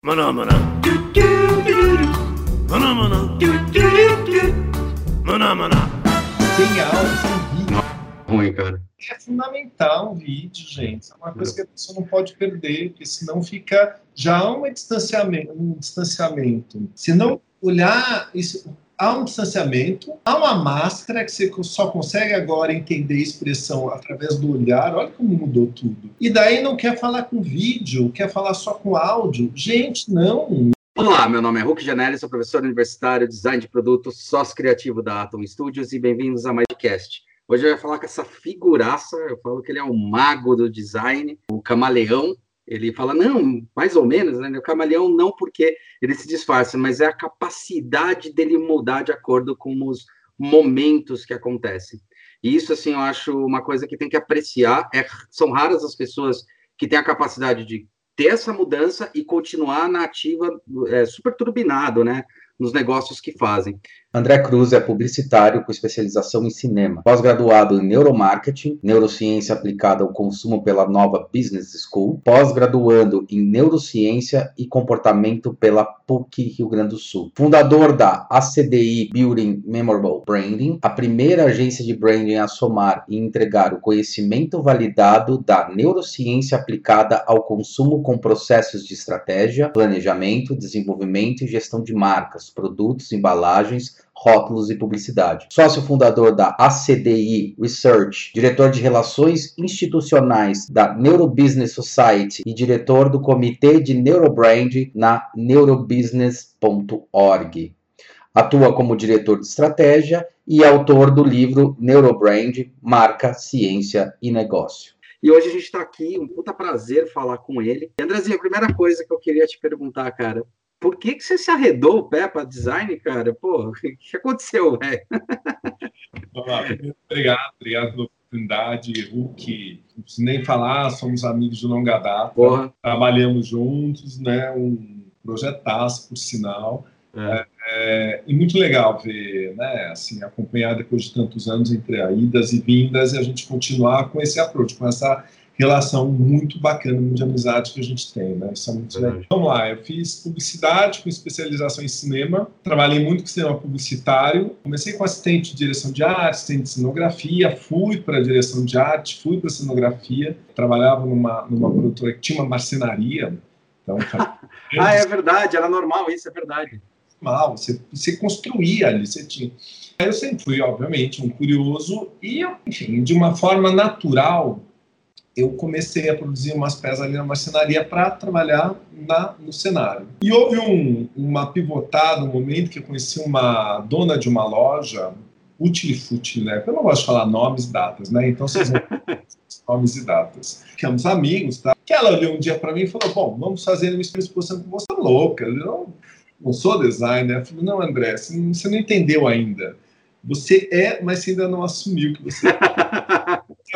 Maná, maná. Maná, maná. Maná, maná. Sem áudio, sem vídeo. Ruim, cara. É fundamental o vídeo, gente. É uma coisa que a pessoa não pode perder, porque senão fica já há um distanciamento, um distanciamento. Se não olhar isso, há um distanciamento, há uma máscara que você só consegue agora entender a expressão através do olhar. Olha como mudou tudo. E daí não quer falar com vídeo, quer falar só com áudio. Gente, não. Olá, meu nome é Hulk Janelli, sou professor universitário, design de produtos, sócio criativo da Atom Studios e bem-vindos a mais podcast. Hoje eu vou falar com essa figuraça, eu falo que ele é um mago do design, o camaleão. Ele fala, não, mais ou menos, né? O camaleão não porque ele se disfarça, mas é a capacidade dele mudar de acordo com os momentos que acontecem. E isso, assim, eu acho uma coisa que tem que apreciar. É, são raras as pessoas que têm a capacidade de ter essa mudança e continuar na ativa é, super turbinado, né? Nos negócios que fazem. André Cruz é publicitário com especialização em cinema, pós-graduado em neuromarketing, neurociência aplicada ao consumo pela Nova Business School, pós-graduando em neurociência e comportamento pela PUC Rio Grande do Sul, fundador da ACDI Building Memorable Branding, a primeira agência de branding a somar e entregar o conhecimento validado da neurociência aplicada ao consumo com processos de estratégia, planejamento, desenvolvimento e gestão de marcas, produtos, embalagens, rótulos e publicidade. Sócio fundador da ACDI Research, diretor de relações institucionais da Neurobusiness Society e diretor do Comitê de Neurobrand na neurobusiness.org. Atua como diretor de estratégia e autor do livro Neurobrand, Marca, Ciência e Negócio. E hoje a gente está aqui, um puta prazer falar com ele. Andrezinho, a primeira coisa que eu queria te perguntar, cara, por que, que você se arredou o pé para design, cara? Pô, o que, aconteceu, velho? Obrigado, obrigado pela oportunidade. Hulk, não preciso nem falar, somos amigos de longa data. Porra. Trabalhamos juntos, né? Um projetaço, por sinal. É. É, e muito legal ver, né, assim, acompanhar depois de tantos anos entre idas e vindas e a gente continuar com esse approach, com essa relação muito bacana de amizade que a gente tem, né? Isso é muito legal. Vamos lá, eu fiz publicidade com especialização em cinema, trabalhei muito com cinema publicitário, comecei com assistente de direção de arte, assistente de cenografia, fui para a direção de arte, fui para cenografia, trabalhava numa, numa produtora que tinha uma marcenaria, então Ah, é verdade, era normal isso, é verdade. mal, você, você construía ali, você tinha. Eu sempre fui, obviamente, um curioso e, enfim, de uma forma natural, eu comecei a produzir umas peças ali na marcenaria para trabalhar na, no cenário. E houve um, uma pivotada, um momento que eu conheci uma dona de uma loja, Utilifute, né? Eu não gosto de falar nomes e datas, né? Então vocês vão nomes e datas. Ficamos amigos, tá? Que ela olhou um dia para mim e falou: Bom, vamos fazer uma exposição com você tá louca. Eu não, não sou designer. Eu falei: Não, André, você não, você não entendeu ainda. Você é, mas você ainda não assumiu que você é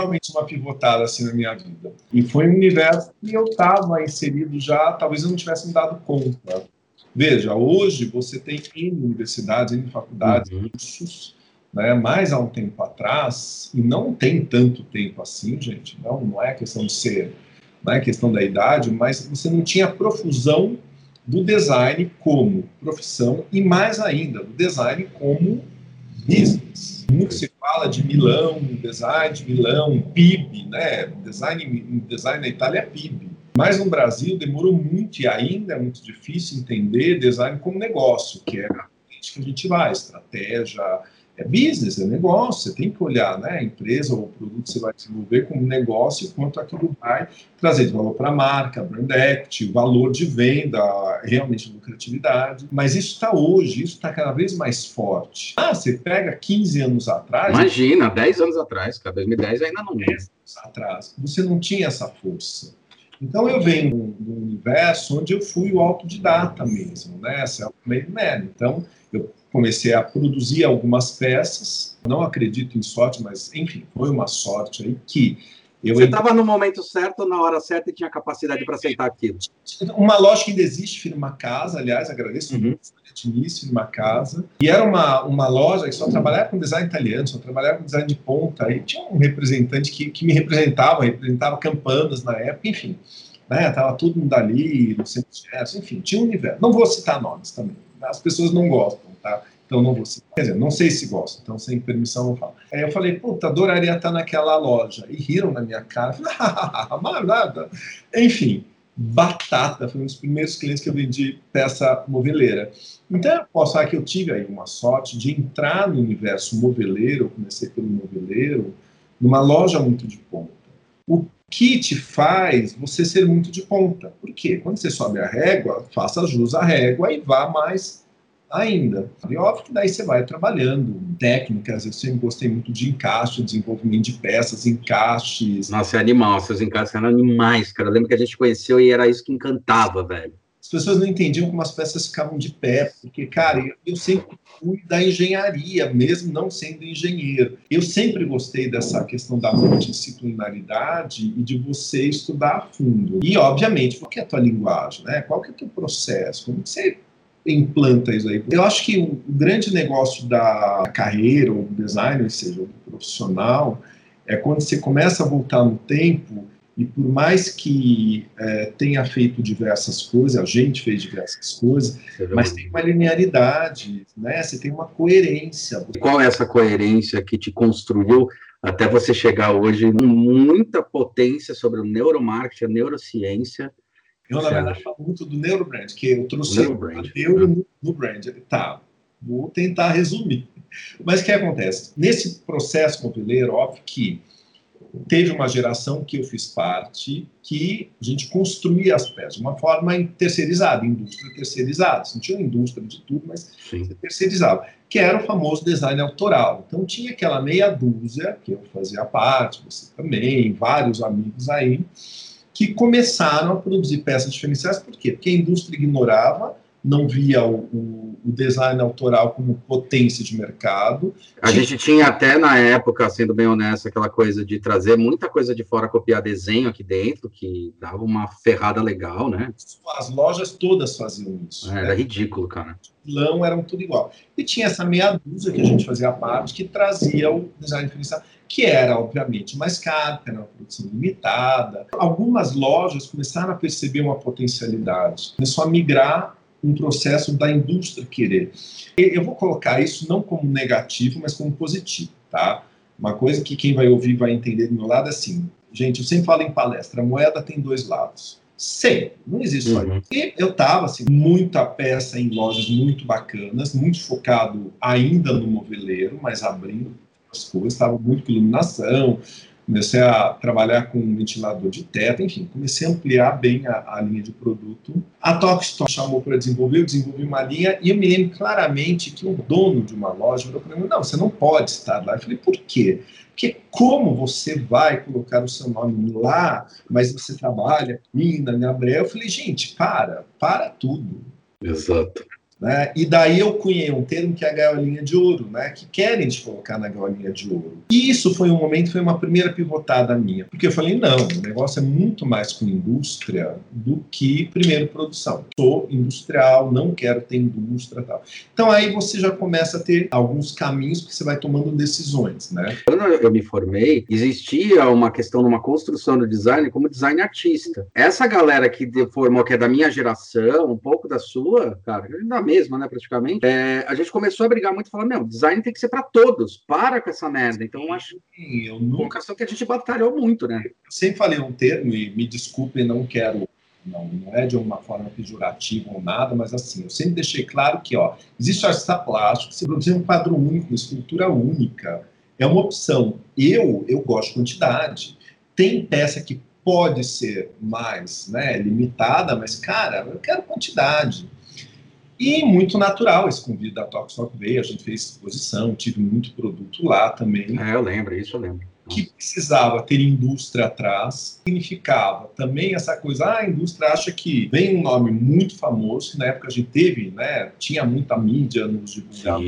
realmente uma pivotada assim na minha vida. E foi um universo que eu estava inserido já, talvez eu não tivesse me dado conta. Veja, hoje você tem N universidades, N faculdades, Uhum. cursos, né? Mas há um tempo atrás, e não tem tanto tempo assim, gente, não, não é questão de ser, não é questão da idade, mas você não tinha profusão do design como profissão e mais ainda, do design como business. Muito se fala de Milão, design de Milão, PIB, né? Design, design na Itália é PIB. Mas no Brasil demorou muito e ainda é muito difícil entender design como negócio, que é a que a gente vai, estratégia, é business, é negócio, você tem que olhar né, a empresa ou o produto que você vai desenvolver como negócio quanto aquilo vai trazer de valor para a marca, brand equity, valor de venda, realmente lucratividade. Mas isso está hoje, isso está cada vez mais forte. Ah, você pega 15 anos atrás, Imagina, 10 anos atrás, cara, 2010 ainda não. anos atrás, você não tinha essa força. Então eu venho um universo onde eu fui o autodidata mesmo, né? Self-made man. Então eu comecei a produzir algumas peças. Não acredito em sorte, mas enfim, foi uma sorte aí que eu Você estava no momento certo, na hora certa e tinha capacidade para aceitar aquilo. uma loja que ainda existe, Firma Casa, aliás, agradeço Uhum. de início, Firma Casa. E era uma, uma loja que só trabalhava com design italiano, só trabalhava com design de ponta. E tinha um representante que, que me representava, representava campanas na época, enfim. né? Tava todo mundo ali, no centro de enfim, tinha um universo. Não vou citar nomes também, as pessoas não gostam, tá? Então não vou citar. Quer dizer, não sei se gostam, então sem permissão não falo. Aí eu falei, puta, adoraria estar naquela loja. E riram na minha cara, mas nada. Enfim, batata, foi um dos primeiros clientes que eu vendi peça moveleira. Então, eu posso falar que eu tive aí uma sorte de entrar no universo moveleiro, comecei pelo moveleiro, numa loja muito de ponta. O que te faz você ser muito de ponta? Por quê? Quando você sobe a régua, faça jus à régua e vá mais ainda. E óbvio que daí você vai trabalhando técnicas, eu sempre gostei muito de encaixe, desenvolvimento de peças, encaixes. Nossa, é animal, seus encaixes eram animais, cara. Eu lembro que a gente conheceu e era isso que encantava, velho. As pessoas não entendiam como as peças ficavam de pé, porque, cara, eu, eu sempre fui da engenharia, mesmo não sendo engenheiro. Eu sempre gostei dessa questão da multidisciplinaridade e de você estudar a fundo. E, obviamente, qual que é a tua linguagem, né? Qual que é o teu processo? Como que você implanta isso aí. Eu acho que o grande negócio da carreira, ou do designer, seja, do profissional, é quando você começa a voltar no tempo e por mais que é, tenha feito diversas coisas, a gente fez diversas coisas, mas tem uma linearidade, né? Você tem uma coerência. Qual é essa coerência que te construiu até você chegar hoje com muita potência sobre o neuromarketing, a neurociência, eu, na verdade, falo muito do Neurobrand, que eu trouxe o neuro no, no brand. Tá, vou tentar resumir. Mas o que acontece? Nesse processo moveleiro, óbvio que teve uma geração que eu fiz parte que a gente construía as peças de uma forma terceirizada, indústria terceirizada. Não tinha uma indústria de tudo, mas Sim. você terceirizava, que era o famoso design autoral. Então tinha aquela meia dúzia, que eu fazia parte, você também, vários amigos aí, que começaram a produzir peças diferenciais, por quê? Porque a indústria ignorava, não via o, o, o design autoral como potência de mercado. A gente tinha até na época, sendo bem honesto, aquela coisa de trazer muita coisa de fora, copiar desenho aqui dentro, que dava uma ferrada legal, né? As lojas todas faziam isso. É, né? Era ridículo, cara. Lão eram tudo igual. E tinha essa meia dúzia que a gente fazia parte, que trazia o design diferencial que era, obviamente, mais caro, que era uma produção limitada. Algumas lojas começaram a perceber uma potencialidade, começou a migrar um processo da indústria querer. Eu vou colocar isso não como negativo, mas como positivo, tá? Uma coisa que quem vai ouvir vai entender do meu lado é assim, gente, eu sempre falo em palestra, a moeda tem dois lados. Sempre, não existe só uhum. E eu estava, assim, muita peça em lojas muito bacanas, muito focado ainda no moveleiro, mas abrindo as coisas, estava muito com iluminação, comecei a trabalhar com ventilador de teto, enfim, comecei a ampliar bem a, a linha de produto. A Tokstok chamou para desenvolver, eu desenvolvi uma linha e eu me lembro claramente que o dono de uma loja falou para mim, não, você não pode estar lá. Eu falei, por quê? Porque como você vai colocar o seu nome lá, mas você trabalha aqui na Gabriel? Eu falei, gente, para, para tudo. Exato. Né? E daí eu cunhei um termo que é a gaiolinha de ouro, né? que querem te colocar na gaiolinha de ouro. E isso foi um momento, foi uma primeira pivotada minha, porque eu falei, não, o negócio é muito mais com indústria do que, primeiro, produção. Sou industrial, não quero ter indústria tal. Então aí você já começa a ter alguns caminhos que você vai tomando decisões. Né? Quando eu me formei, existia uma questão numa construção do design como design artista. Essa galera que formou, que é da minha geração, um pouco da sua, cara, da minha mesma, né, praticamente, é, a gente começou a brigar muito, falando, meu, design tem que ser para todos, para com essa merda. Então, eu acho que eu nunca só que a gente batalhou muito, né? Eu sempre falei um termo, e me desculpem, não quero não, não é de uma forma pejorativa ou nada, mas assim, eu sempre deixei claro que, ó, existe artista plástico, se produzir um quadro único, uma estrutura única, é uma opção. Eu, eu gosto de quantidade. Tem peça que pode ser mais né, limitada, mas, cara, eu quero quantidade. E muito natural esse convite da Talk Stock veio, a gente fez exposição, tive muito produto lá também. É, eu lembro, isso eu lembro que precisava ter indústria atrás, significava também essa coisa, ah, a indústria acha que vem um nome muito famoso, que na época a gente teve, né, tinha muita mídia nos divulgados,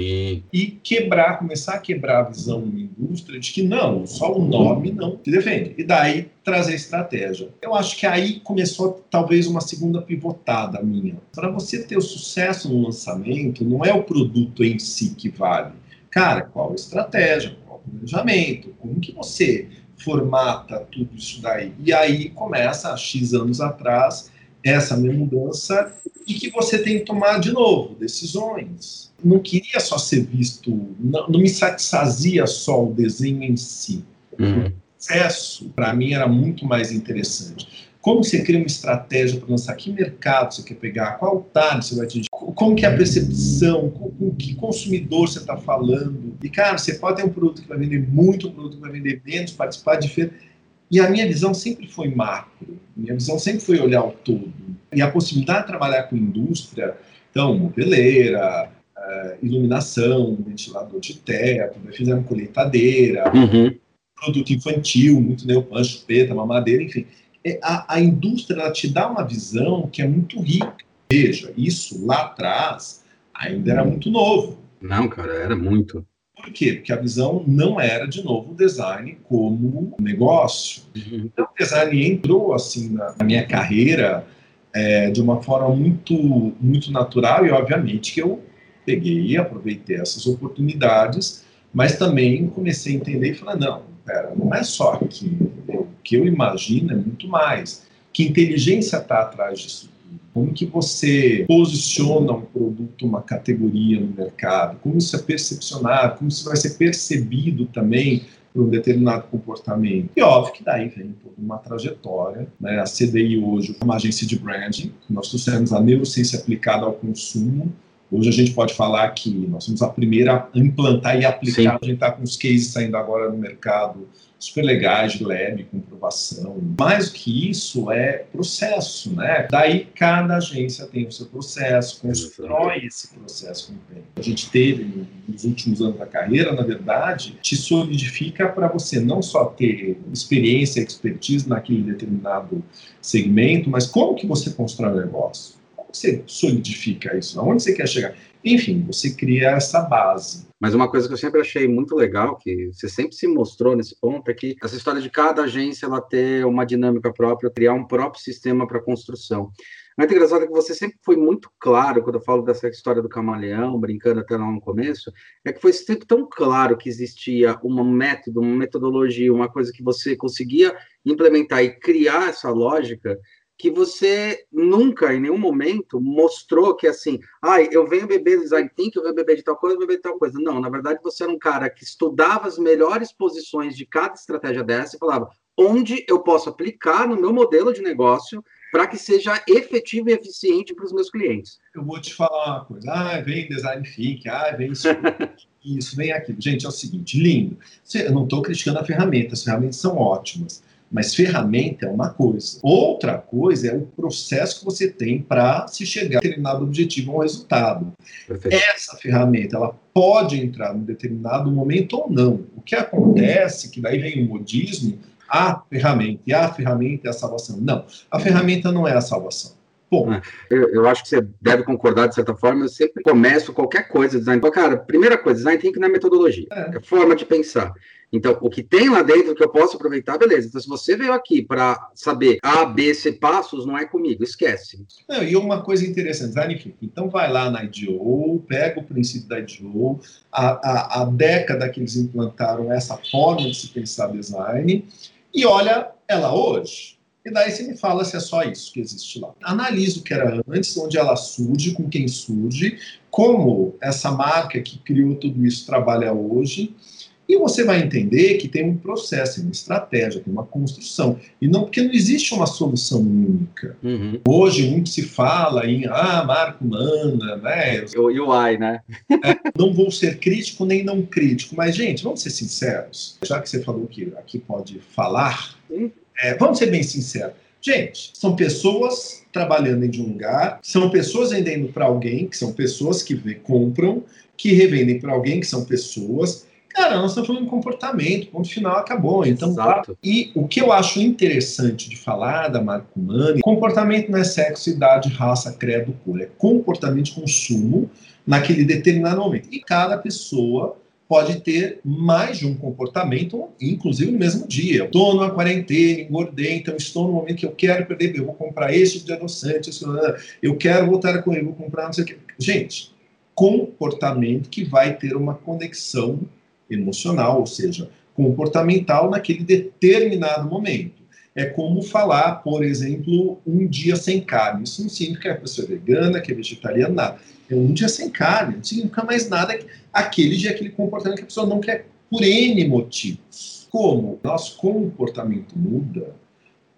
e quebrar, começar a quebrar a visão da indústria de que não, só o nome não se defende. E daí trazer estratégia. Eu acho que aí começou talvez uma segunda pivotada minha. Para você ter o sucesso no lançamento, não é o produto em si que vale. Cara, qual a estratégia? Planejamento, como que você formata tudo isso daí? E aí começa, há X anos atrás, essa minha mudança e que você tem que tomar de novo decisões. Não queria só ser visto, não, não me satisfazia só o desenho em si. Uhum. O processo, para mim, era muito mais interessante. Como você cria uma estratégia para lançar? Que mercado você quer pegar? Qual tarde você vai atingir? Como que é a percepção? Com, com que consumidor você está falando? E, cara, você pode ter um produto que vai vender muito, um produto que vai vender menos, participar de feira. E a minha visão sempre foi macro. Minha visão sempre foi olhar o todo. E a possibilidade de trabalhar com indústria, então, modeleira, uh, iluminação, ventilador de teto, fizemos colheitadeira, uhum. produto infantil, muito neopan, chupeta, mamadeira, enfim a, a indústria ela te dá uma visão que é muito rica. Veja, isso lá atrás ainda era muito novo. Não, cara, era muito. Por quê? Porque a visão não era, de novo, o design como negócio. Uhum. Então, o design entrou, assim, na, minha carreira é, de uma forma muito, muito natural e, obviamente, que eu peguei e aproveitei essas oportunidades, mas também comecei a entender e falar, não, pera, não é só aqui, que eu imagino é muito mais. Que inteligência está atrás disso? Como que você posiciona um produto, uma categoria no mercado? Como isso é percepcionado? Como isso vai ser percebido também por um determinado comportamento? E óbvio que daí vem toda uma trajetória. Né? A CDI hoje é uma agência de branding. Nós trouxemos a neurociência aplicada ao consumo. Hoje a gente pode falar que nós somos a primeira a implantar e aplicar. Sim. A gente está com os cases saindo agora no mercado super legais de lab, comprovação. Mais do que isso é processo, né? Daí cada agência tem o seu processo, constrói esse processo com. A gente teve nos últimos anos da carreira, na verdade, te solidifica para você não só ter experiência, expertise naquele determinado segmento, mas como que você constrói o negócio? Você solidifica isso? Aonde você quer chegar? Enfim, você cria essa base. Mas uma coisa que eu sempre achei muito legal, que você sempre se mostrou nesse ponto, é que essa história de cada agência ela ter uma dinâmica própria, criar um próprio sistema para construção. Mas é engraçado que você sempre foi muito claro, quando eu falo dessa história do camaleão, brincando até lá no começo, é que foi sempre tão claro que existia um método, uma metodologia, uma coisa que você conseguia implementar e criar essa lógica, que você nunca, em nenhum momento, mostrou que assim, ai, ah, eu venho beber design thinking, eu venho beber de tal coisa, eu venho beber de tal coisa. Não, na verdade, você era um cara que estudava as melhores posições de cada estratégia dessa e falava onde eu posso aplicar no meu modelo de negócio para que seja efetivo e eficiente para os meus clientes. Eu vou te falar uma coisa. Ah, vem design thinking, ah, vem isso, isso, vem aquilo. Gente, é o seguinte, lindo. Eu não estou criticando a ferramenta, as ferramentas são ótimas. Mas ferramenta é uma coisa. Outra coisa é o processo que você tem para se chegar a determinado objetivo ou resultado. Perfeito. Essa ferramenta, ela pode entrar num determinado momento ou não. O que acontece, que daí vem o modismo, a ferramenta, e a ferramenta é a salvação. Não, a ferramenta não é a salvação. É, eu, eu, acho que você deve concordar de certa forma. Eu sempre começo qualquer coisa design. Cara, primeira coisa, design tem que na metodologia, é. é forma de pensar. Então, o que tem lá dentro que eu posso aproveitar, beleza. Então, se você veio aqui para saber A, B, C passos, não é comigo, esquece. Não, e uma coisa interessante, thinking. Então, vai lá na IDO, pega o princípio da IDO, a, a, a década que eles implantaram essa forma de se pensar design, e olha ela hoje. E daí você me fala se é só isso que existe lá. Analisa o que era antes, onde ela surge, com quem surge, como essa marca que criou tudo isso trabalha hoje, e você vai entender que tem um processo, uma estratégia, tem uma construção. E não porque não existe uma solução única. Uhum. Hoje muito se fala em ah, marca humana, né? O UI, né? é, não vou ser crítico nem não crítico, mas, gente, vamos ser sinceros. Já que você falou que aqui pode falar, é, vamos ser bem sinceros. Gente, são pessoas trabalhando em um lugar, são pessoas vendendo para alguém, que são pessoas que compram, que revendem para alguém, que são pessoas Cara, nós estamos falando de comportamento, ponto final, acabou. Então, Exato. e o que eu acho interessante de falar da Marco Mani, comportamento não é sexo, idade, raça, credo, cor, é comportamento de consumo naquele determinado momento. E cada pessoa pode ter mais de um comportamento, inclusive no mesmo dia. Estou numa quarentena, engordei, então estou no momento que eu quero perder, eu vou comprar esse tipo de adoçante, eu quero voltar a correr, vou comprar não sei o que. Gente, comportamento que vai ter uma conexão emocional, ou seja, comportamental naquele determinado momento. É como falar, por exemplo, um dia sem carne. Isso não significa que a pessoa é vegana, que é vegetariana, nada. É um dia sem carne, não significa mais nada aquele dia, aquele comportamento que a pessoa não quer por N motivos. Como nosso comportamento muda,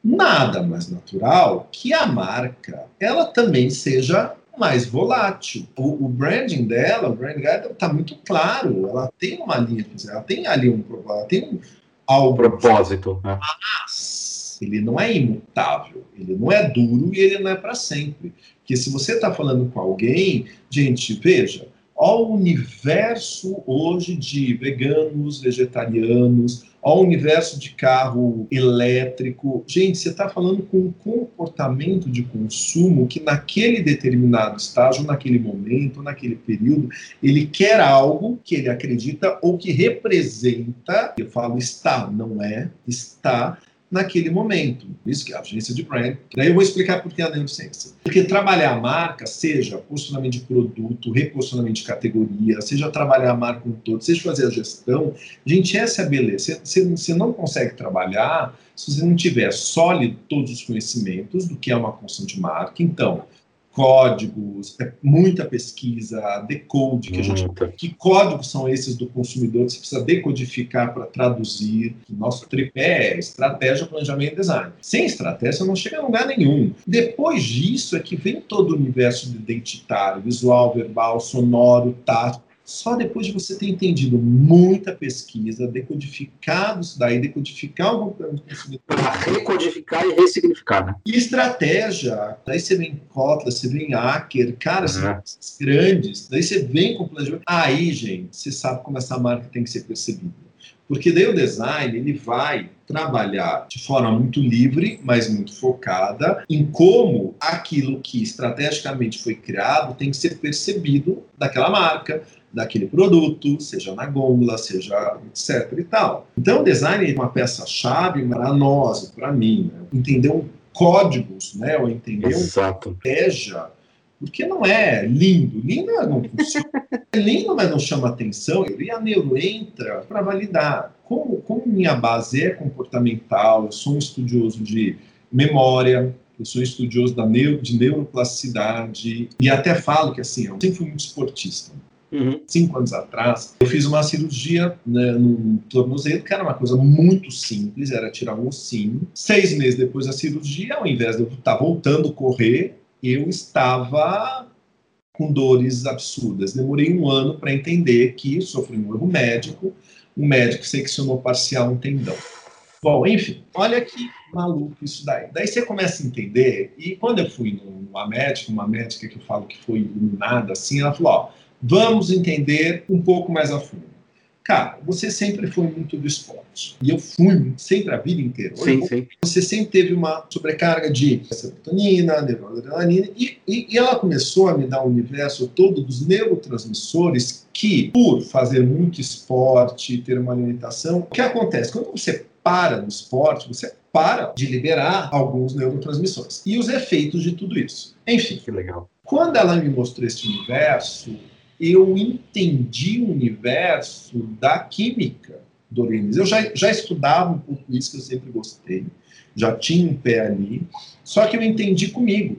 nada mais natural que a marca ela também seja mais volátil. O, o branding dela, o branding dela está muito claro. Ela tem uma linha, ela tem ali um ela tem um algo. Propósito. Né? Mas ele não é imutável, ele não é duro e ele não é para sempre. Porque se você está falando com alguém, gente, veja, ao universo hoje de veganos, vegetarianos, ao universo de carro elétrico. Gente, você está falando com um comportamento de consumo que naquele determinado estágio, naquele momento, naquele período, ele quer algo que ele acredita ou que representa, eu falo está, não é, está naquele momento. Isso que é a agência de brand. Daí eu vou explicar por que a neurociência. Porque trabalhar a marca, seja posicionamento de produto, reposicionamento de categoria, seja trabalhar a marca como todo, seja fazer a gestão, gente, essa é a beleza. Você, você não consegue trabalhar se você não tiver sólido todos os conhecimentos do que é uma construção de marca. Então, códigos, é muita pesquisa, decode, que, a gente, que códigos são esses do consumidor que você precisa decodificar para traduzir. Nosso tripé é estratégia, planejamento e design. Sem estratégia, não chega a lugar nenhum. Depois disso é que vem todo o universo identitário, visual, verbal, sonoro, tátil, só depois de você ter entendido muita pesquisa, decodificado isso daí, decodificar o do consumidor. Recodificar e ressignificar, né? E estratégia. Daí você vem Kotler, você vem Acker, cara, uhum. grandes. Daí você vem com planejamento. Aí, gente, você sabe como essa marca tem que ser percebida. Porque daí o design ele vai trabalhar de forma muito livre, mas muito focada em como aquilo que estrategicamente foi criado tem que ser percebido daquela marca, daquele produto, seja na gôndola, seja etc e tal. Então, o design é uma peça-chave para nós, para mim, né? entender um códigos, né, ou entender Exato. uma estratégia, porque não é lindo, lindo não funciona, é lindo, mas não chama atenção, e a neuro entra para validar. Como, como minha base é comportamental, eu sou um estudioso de memória, eu sou estudioso da neuro, de neuroplasticidade, e até falo que assim, eu sempre fui muito esportista. Uhum. Cinco anos atrás, eu fiz uma cirurgia né, no tornozelo, que era uma coisa muito simples, era tirar um ossinho. Seis meses depois da cirurgia, ao invés de eu estar voltando a correr, eu estava com dores absurdas. Demorei um ano para entender que sofri um erro médico, um médico seccionou parcial um tendão. Bom, enfim, olha que maluco isso daí. Daí você começa a entender, e quando eu fui numa médica, uma médica que eu falo que foi iluminada assim, ela falou, ó, Vamos entender um pouco mais a fundo. Cara, você sempre foi muito do esporte. E eu fui sempre a vida inteira. Sim, sim. Você sempre teve uma sobrecarga de serotonina, neuroadrenalina, e, e, e ela começou a me dar o um universo todo dos neurotransmissores que, por fazer muito esporte, ter uma alimentação, o que acontece? Quando você para no esporte, você para de liberar alguns neurotransmissores. E os efeitos de tudo isso. Enfim. Que legal. Quando ela me mostrou esse universo, eu entendi o universo da química do organismo. Eu já, já estudava um pouco isso, que eu sempre gostei, já tinha um pé ali, só que eu entendi comigo.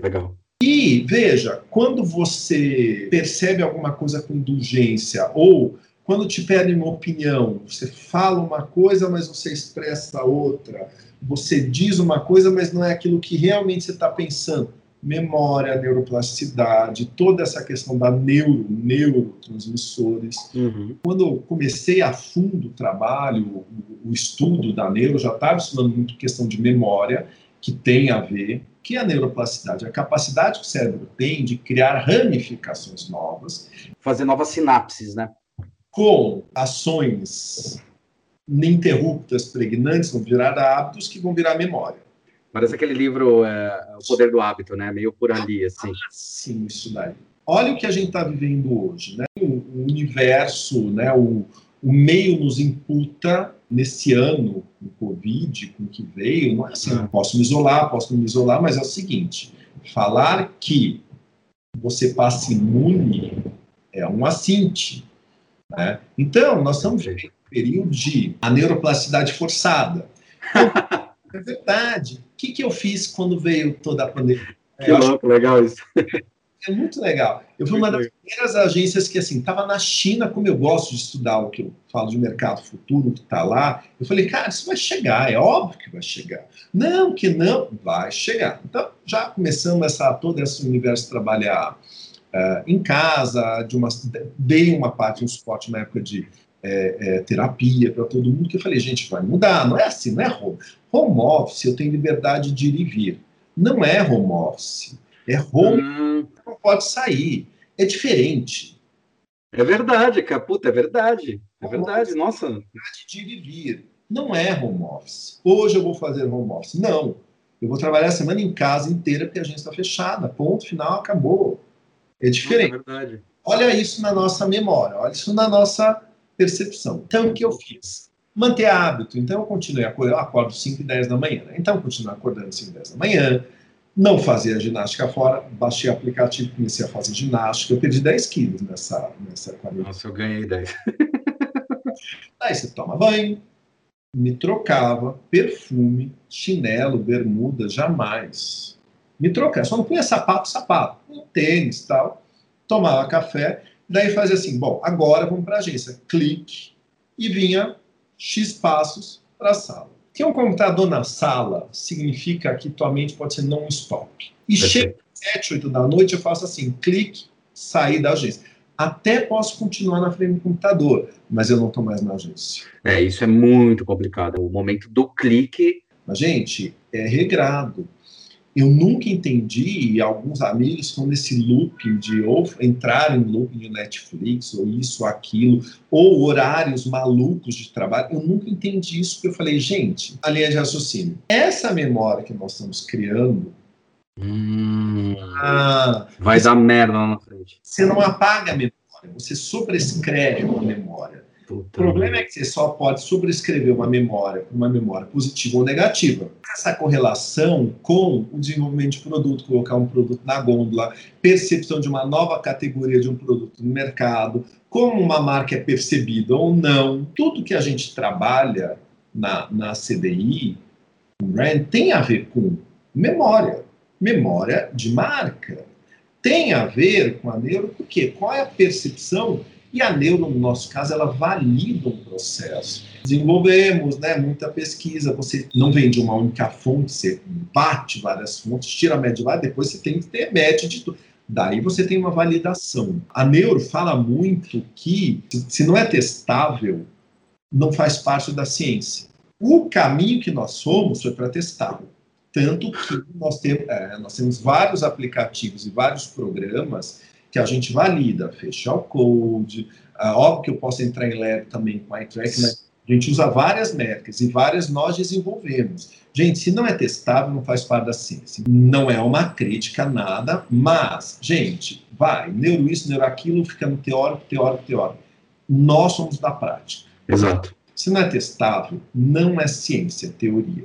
Legal. E, veja, quando você percebe alguma coisa com indulgência, ou quando te pedem uma opinião, você fala uma coisa, mas você expressa outra, você diz uma coisa, mas não é aquilo que realmente você está pensando memória, neuroplasticidade, toda essa questão da neuro, neurotransmissores. Uhum. Quando eu comecei a fundo o trabalho, o, o estudo da neuro, já estava estudando muito questão de memória, que tem a ver, que é a neuroplasticidade, a capacidade que o cérebro tem de criar ramificações novas. Fazer novas sinapses, né? Com ações ininterruptas, pregnantes, vão virar hábitos que vão virar memória. Parece aquele livro é, O Poder do Hábito, né? Meio por ali, assim. Ah, sim, isso daí. Olha o que a gente está vivendo hoje, né? O, o universo, né? O, o, meio nos imputa nesse ano, com o Covid, com o que veio, não é assim, ah. posso me isolar, posso não me isolar, mas é o seguinte, falar que você passa imune é um assinte, né? Então, nós estamos vivendo período de a neuroplasticidade forçada. Então, é verdade. O que, que eu fiz quando veio toda a pandemia? Que louco, legal isso. É muito legal. Eu fui uma das primeiras agências que, assim, estava na China, como eu gosto de estudar o que eu falo de mercado futuro, que está lá. Eu falei, cara, isso vai chegar, é óbvio que vai chegar. Não, que não, vai chegar. Então, já começamos essa, todo esse universo trabalhar uh, em casa, de uma, dei uma parte, um suporte na época de é, é, terapia para todo mundo, que eu falei, gente, vai mudar, não é assim, não é home. Home office, eu tenho liberdade de ir e vir. Não é home office, é home, hum. não pode sair, é diferente. É verdade, Caputa, é verdade, é home verdade, office, nossa. De ir e vir, não é home office. Hoje eu vou fazer home office, não. Eu vou trabalhar a semana em casa inteira porque a gente está fechada, ponto final, acabou. É diferente. Nossa, é verdade. Olha isso na nossa memória, olha isso na nossa percepção. Então, o que eu fiz? Manter hábito. Então, eu continuei acordando, eu acordo 5 e 10 da manhã. Né? Então, eu continuo acordando 5 e 10 da manhã, não fazia ginástica fora, baixei o aplicativo, comecei a fazer ginástica. Eu perdi 10 quilos nessa, nessa quarentena. Nossa, eu ganhei 10. Aí você toma banho, me trocava, perfume, chinelo, bermuda, jamais. Me trocava, só não punha sapato, sapato, um tênis tal. Tomava café Daí fazia assim, bom, agora vamos para a agência. Clique e vinha X passos para a sala. Ter um computador na sala significa que tua mente pode ser non-stop. E chega às 7, 8 da noite, eu faço assim, clique, sair da agência. Até posso continuar na frente do computador, mas eu não estou mais na agência. É, isso é muito complicado. O momento do clique. Mas, gente, é regrado eu nunca entendi, e alguns amigos estão nesse looping de ou entrar em looping de Netflix, ou isso, ou aquilo, ou horários malucos de trabalho. Eu nunca entendi isso, porque eu falei, gente, a linha de raciocínio. Essa memória que nós estamos criando. Hum, ah, vai dar merda lá na frente. Você não apaga a memória, você sobrescreve uma memória. O problema é que você só pode sobrescrever uma memória uma memória positiva ou negativa. Essa correlação com o desenvolvimento de produto, colocar um produto na gôndola, percepção de uma nova categoria de um produto no mercado, como uma marca é percebida ou não, tudo que a gente trabalha na, na CDI, brand, tem a ver com memória, memória de marca. Tem a ver com a neuro, porque qual é a percepção e a neuro, no nosso caso, ela valida um processo. Desenvolvemos né, muita pesquisa, você não vende uma única fonte, você bate várias fontes, tira a média de lá, depois você tem que ter média de tudo. Daí você tem uma validação. A neuro fala muito que, se não é testável, não faz parte da ciência. O caminho que nós somos foi para testá-lo. Tanto que nós, tem, é, nós temos vários aplicativos e vários programas que a gente valida, o code, uh, óbvio que eu posso entrar em lab também com iTrack, mas a gente usa várias métricas e várias nós desenvolvemos. Gente, se não é testável, não faz parte da ciência. Não é uma crítica, nada, mas, gente, vai, neuro isso, neuro aquilo, fica no teórico, teórico, teórico. Nós somos da prática. Exato. Se não é testável, não é ciência, é teoria.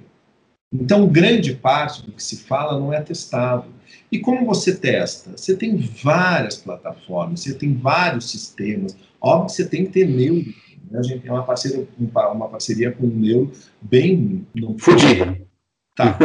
Então, grande parte do que se fala não é testável. E como você testa? Você tem várias plataformas, você tem vários sistemas. Óbvio que você tem que ter neuro. Né? A gente tem uma, parceria, uma parceria com o neuro bem... Fudida. Tá.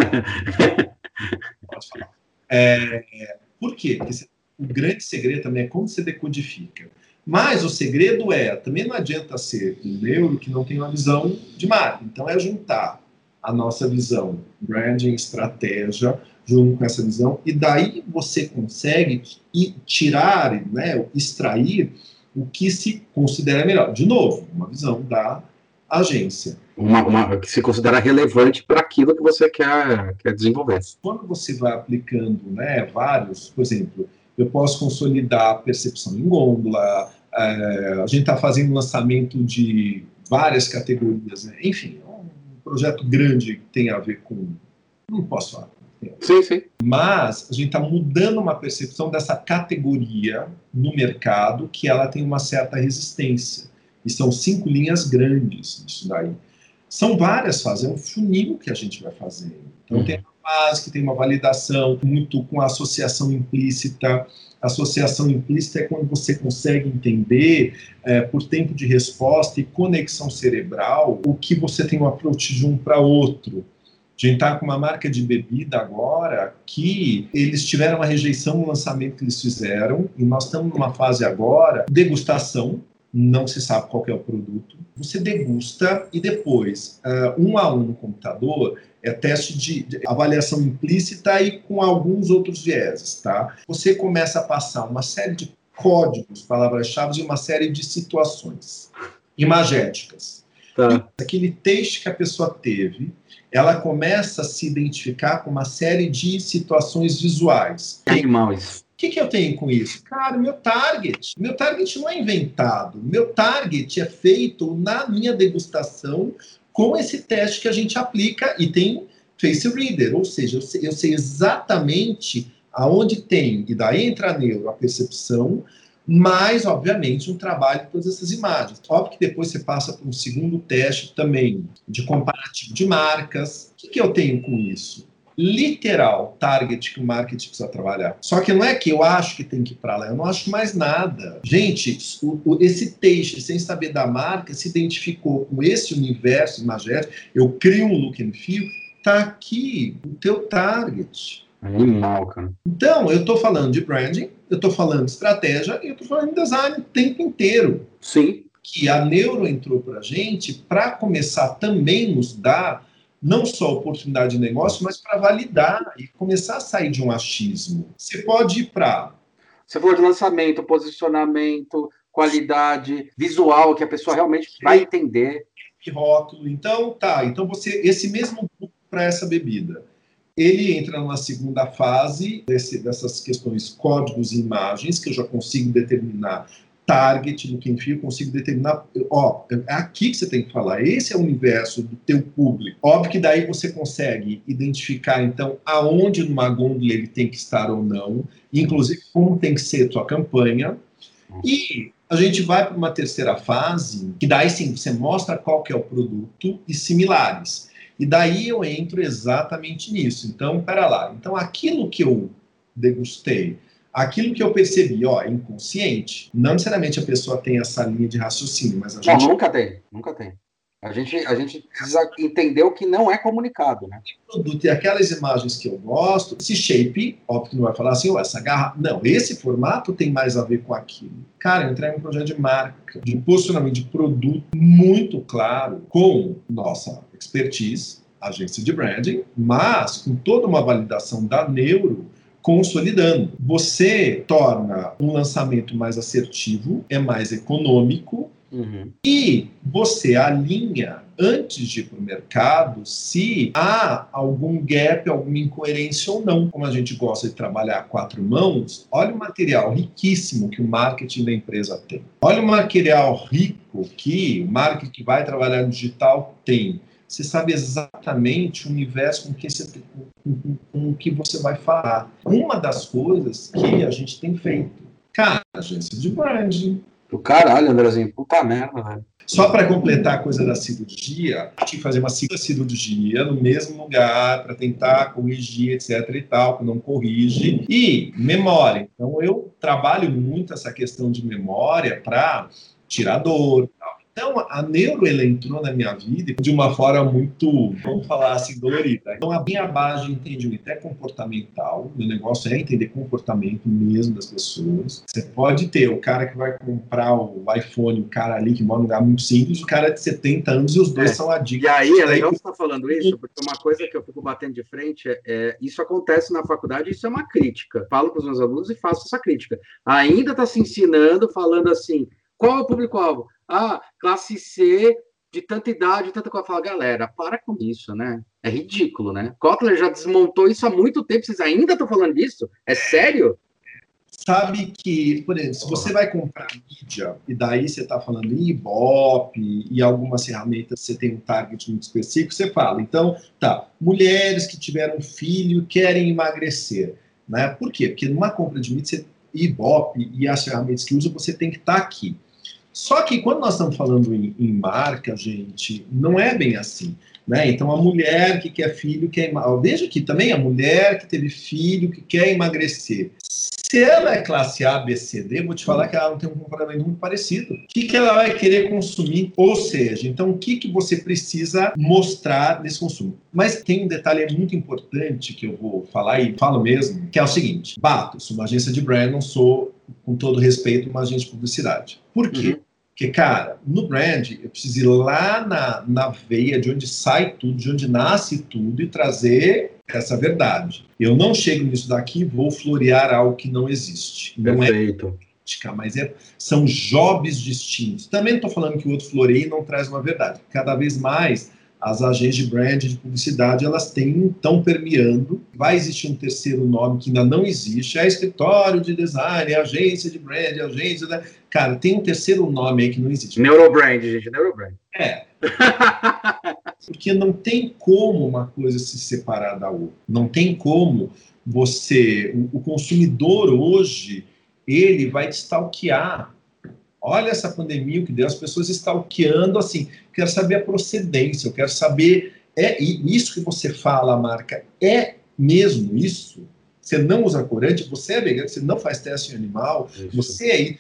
Pode falar. É, por quê? Porque o grande segredo também é como você decodifica. Mas o segredo é, também não adianta ser um neuro que não tem uma visão de marca. Então é juntar a nossa visão, branding, estratégia, junto com essa visão, e daí você consegue e tirar, né, extrair o que se considera melhor. De novo, uma visão da agência. Uma, uma que se considera relevante para aquilo que você quer, quer desenvolver. Quando você vai aplicando né, vários, por exemplo, eu posso consolidar a percepção em gôndola, é, a gente está fazendo lançamento de várias categorias, né? enfim, projeto grande que tem a ver com. Não posso falar. Sim, sim. Mas a gente está mudando uma percepção dessa categoria no mercado que ela tem uma certa resistência. E são cinco linhas grandes isso daí. São várias fases, é um funil que a gente vai fazendo. Então uhum. tem uma fase que tem uma validação muito com associação implícita, Associação implícita é quando você consegue entender, é, por tempo de resposta e conexão cerebral, o que você tem um approach de um para outro. A gente está com uma marca de bebida agora que eles tiveram uma rejeição no lançamento que eles fizeram, e nós estamos numa fase agora, degustação, não se sabe qual é o produto. Você degusta e depois, uh, um a um no computador, é teste de, de, avaliação implícita e com alguns outros vieses, tá? Você começa a passar uma série de códigos, palavras-chave e uma série de situações imagéticas. Tá. Aquele texto que a pessoa teve, ela começa a se identificar com uma série de situações visuais. Animal isso. O que, que eu tenho com isso? Cara, meu target. Meu target não é inventado. Meu target é feito na minha degustação com esse teste que a gente aplica e tem face reader, ou seja, eu sei, eu sei exatamente aonde tem, e daí entra a neuro, a percepção, mas, obviamente, um trabalho de todas essas imagens. Óbvio que depois você passa por um segundo teste também de comparativo de marcas. O que, que eu tenho com isso? Literal target que o marketing precisa trabalhar. Só que não é que eu acho que tem que ir para lá, eu não acho mais nada. Gente, o, o, esse texto, sem saber da marca, se identificou com esse universo imagético, eu crio um look and feel, tá aqui o teu target. Animal, cara. Então, eu estou falando de branding, eu estou falando de estratégia e eu estou falando de design o tempo inteiro. Sim. Que a Neuro entrou para a gente para começar também nos dar não só oportunidade de negócio, mas para validar e começar a sair de um achismo. Você pode ir para. Você falou de lançamento, posicionamento, qualidade, visual, que a pessoa realmente vai entender. Rótulo. Então, tá. Então, você, esse mesmo grupo para essa bebida ele entra na segunda fase desse, dessas questões códigos e imagens, que eu já consigo determinar target no que enfim, eu consigo determinar, ó, é aqui que você tem que falar, esse é o universo do teu público. Óbvio que daí você consegue identificar, então, aonde numa gôndola ele tem que estar ou não, inclusive como tem que ser a tua campanha, e a gente vai para uma terceira fase, que daí sim, você mostra qual que é o produto e similares. E daí eu entro exatamente nisso. Então, pera lá. Então, aquilo que eu degustei, aquilo que eu percebi, ó, é inconsciente, não necessariamente a pessoa tem essa linha de raciocínio, mas a gente. Não, nunca tem, nunca tem. A gente, a gente precisa entender o que não é comunicado, né? Produto e aquelas imagens que eu gosto, esse shape, óbvio que não vai falar assim, oh, essa garra. Não, esse formato tem mais a ver com aquilo. Cara, eu entrei em um projeto de marca, de posicionamento de produto muito claro, com nossa expertise, agência de branding, mas com toda uma validação da Neuro consolidando. Você torna um lançamento mais assertivo, é mais econômico, Uhum. E você alinha antes de ir para o mercado se há algum gap, alguma incoerência ou não. Como a gente gosta de trabalhar a quatro mãos, olha o material riquíssimo que o marketing da empresa tem. Olha o material rico que o marketing que vai trabalhar no digital tem. Você sabe exatamente o universo com que você, com, que você vai falar. Uma das coisas que a gente tem feito, cara, agência de branding, do caralho, Andrezinho. Puta merda, velho. Só para completar a coisa da cirurgia, tive que fazer uma segunda cirurgia no mesmo lugar para tentar corrigir, etc e tal, que não corrige. E memória. Então eu trabalho muito essa questão de memória para tirar dor, então, a neuro ela entrou na minha vida de uma forma muito, vamos falar assim, dolorida. Então, a minha base de entendimento é comportamental, o negócio é entender comportamento mesmo das pessoas. Você pode ter o cara que vai comprar o iPhone, o cara ali que mora num lugar muito simples, o cara é de 70 anos e os dois é. são adictos. E aí, é legal você estar tá falando isso, porque uma coisa que eu fico batendo de frente é, é isso acontece na faculdade, isso é uma crítica. Falo para os meus alunos e faço essa crítica. Ainda está se ensinando, falando assim, qual é o público-alvo? Ah, classe C de tanta idade, tanta coisa. Fala, galera, para com isso, né? É ridículo, né? Kotler já desmontou isso há muito tempo, vocês ainda estão falando disso? É sério? Sabe que, por exemplo, se você vai comprar mídia, e daí você está falando em Ibope e algumas ferramentas, você tem um target muito específico, você fala, então, tá, mulheres que tiveram filho querem emagrecer, né? Por quê? Porque numa compra de mídia, você, Ibope e as ferramentas que usa, você tem que estar tá aqui. Só que quando nós estamos falando em, em, marca, gente, não é bem assim. Né? Então, a mulher que quer filho, quer veja que também a mulher que teve filho, que quer emagrecer. Se ela é classe A, B, C, D, vou te falar que ela não tem um comportamento muito parecido. O que, que ela vai querer consumir? Ou seja, então o que, que você precisa mostrar nesse consumo? Mas tem um detalhe muito importante que eu vou falar e falo mesmo, que é o seguinte: Bato, sou uma agência de brand, não sou, com todo respeito, uma agência de publicidade. Por quê? Uhum. Porque, cara, no brand, eu preciso ir lá na, na veia de onde sai tudo, de onde nasce tudo e trazer essa verdade. Eu não chego nisso daqui e vou florear algo que não existe. Não é Perfeito. é mas é, são jobs distintos. Também não estou falando que o outro floreia e não traz uma verdade. Cada vez mais as agências de brand, de publicidade, elas têm, estão permeando. Vai existir um terceiro nome que ainda não existe, é escritório de design, é agência de brand, é agência... Da... Cara, tem um terceiro nome aí que não existe. Neurobrand, gente, Neurobrand. É. Porque não tem como uma coisa se separar da outra. Não tem como você... O consumidor hoje, ele vai te stalkear Olha essa pandemia, o que deu, as pessoas stalkeando, assim, quero saber a procedência, eu quero saber, é isso que você fala, marca, é mesmo isso? Você não usa corante, você é vegano, você não faz teste em animal, isso. você é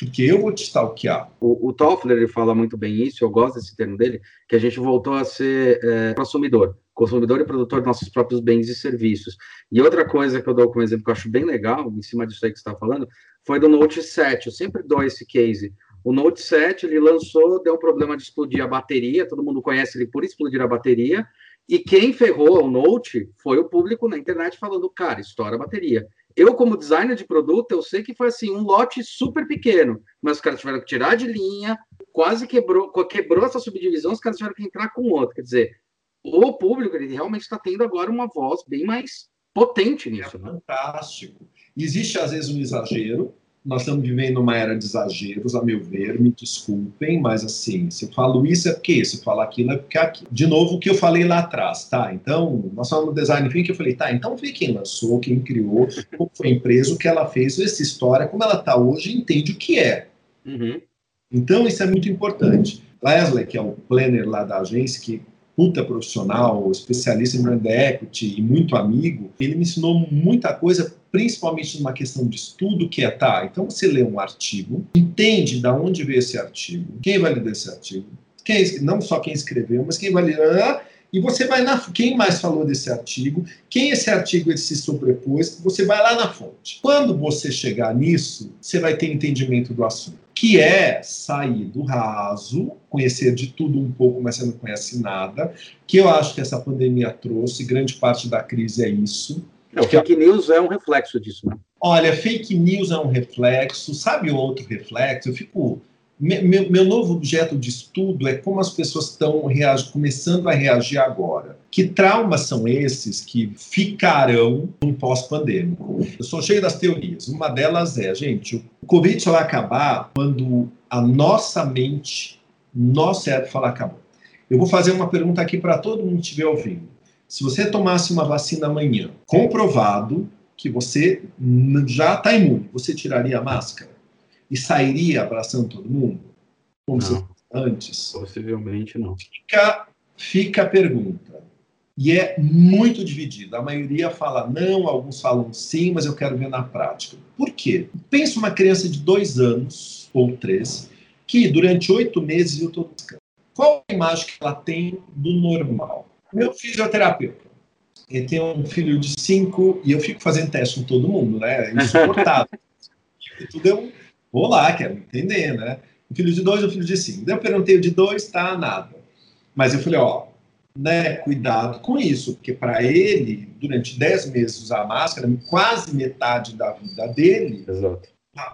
porque eu vou te stalkear. O, o Toffler, ele fala muito bem isso, eu gosto desse termo dele, que a gente voltou a ser é, consumidor, consumidor e produtor de nossos próprios bens e serviços. E outra coisa que eu dou como exemplo que eu acho bem legal, em cima disso aí que você está falando, foi do Note 7. Eu sempre dou esse case. O Note 7 ele lançou, deu um problema de explodir a bateria, todo mundo conhece ele por explodir a bateria, e quem ferrou o Note foi o público na internet falando, cara, estoura a bateria. Eu, como designer de produto, eu sei que foi assim, um lote super pequeno, mas os caras tiveram que tirar de linha, quase quebrou, quebrou essa subdivisão, os caras tiveram que entrar com outro. Quer dizer, o público ele realmente está tendo agora uma voz bem mais potente nisso. É né? fantástico. Existe, às vezes, um exagero. Nós estamos vivendo uma era de exageros, a meu ver, me desculpem, mas assim, se eu falo isso é porque, se eu falar aquilo é porque é aquilo. De novo, o que eu falei lá atrás, tá? Então, nós falamos no design thinking, eu falei, tá, então vê quem lançou, quem criou, como foi a empresa, o que ela fez, essa história, como ela está hoje, entende o que é. Uhum. Então, isso é muito importante. Leslie, que é o planner lá da agência, que puta profissional, especialista em brand equity e muito amigo, ele me ensinou muita coisa, principalmente numa questão de estudo, que é, tá, então você lê um artigo, entende de onde veio esse artigo, quem ler esse artigo, quem, não só quem escreveu, mas quem ler, ah, e você vai na quem mais falou desse artigo, quem esse artigo se sobrepôs, você vai lá na fonte. Quando você chegar nisso, você vai ter entendimento do assunto, que é sair do raso, conhecer de tudo um pouco, mas você não conhece nada, que eu acho que essa pandemia trouxe, grande parte da crise é isso. O fake news é um reflexo disso, né? Olha, fake news é um reflexo, sabe outro reflexo? Eu fico meu, meu, novo objeto de estudo é como as pessoas estão começando a reagir agora. Que traumas são esses que ficarão no pós-pandêmico? Eu sou cheio das teorias. Uma delas é, gente, o Covid só vai acabar quando a nossa mente, nosso cérebro falar acabou. Eu vou fazer uma pergunta aqui para todo mundo que estiver ouvindo. Se você tomasse uma vacina amanhã, comprovado que você já está imune, você tiraria a máscara? e sairia abraçando todo mundo? Como não, antes? Possivelmente não. Fica, fica a pergunta. E é muito dividida. A maioria fala não, alguns falam sim, mas eu quero ver na prática. Por quê? Pensa uma criança de dois anos ou três que durante oito meses eu estou. Qual a imagem que ela tem do normal? Meu fisioterapeuta. Ele tem um filho de cinco e eu fico fazendo teste com todo mundo, né? É insuportável. tudo é um, Vou lá, quero entender, né? O filho de dois, o filho de cinco. Daí eu perguntei o de dois, tá nada. Mas eu falei, ó, né, cuidado com isso, porque para ele, durante dez meses usar máscara, quase metade da vida dele, Exato.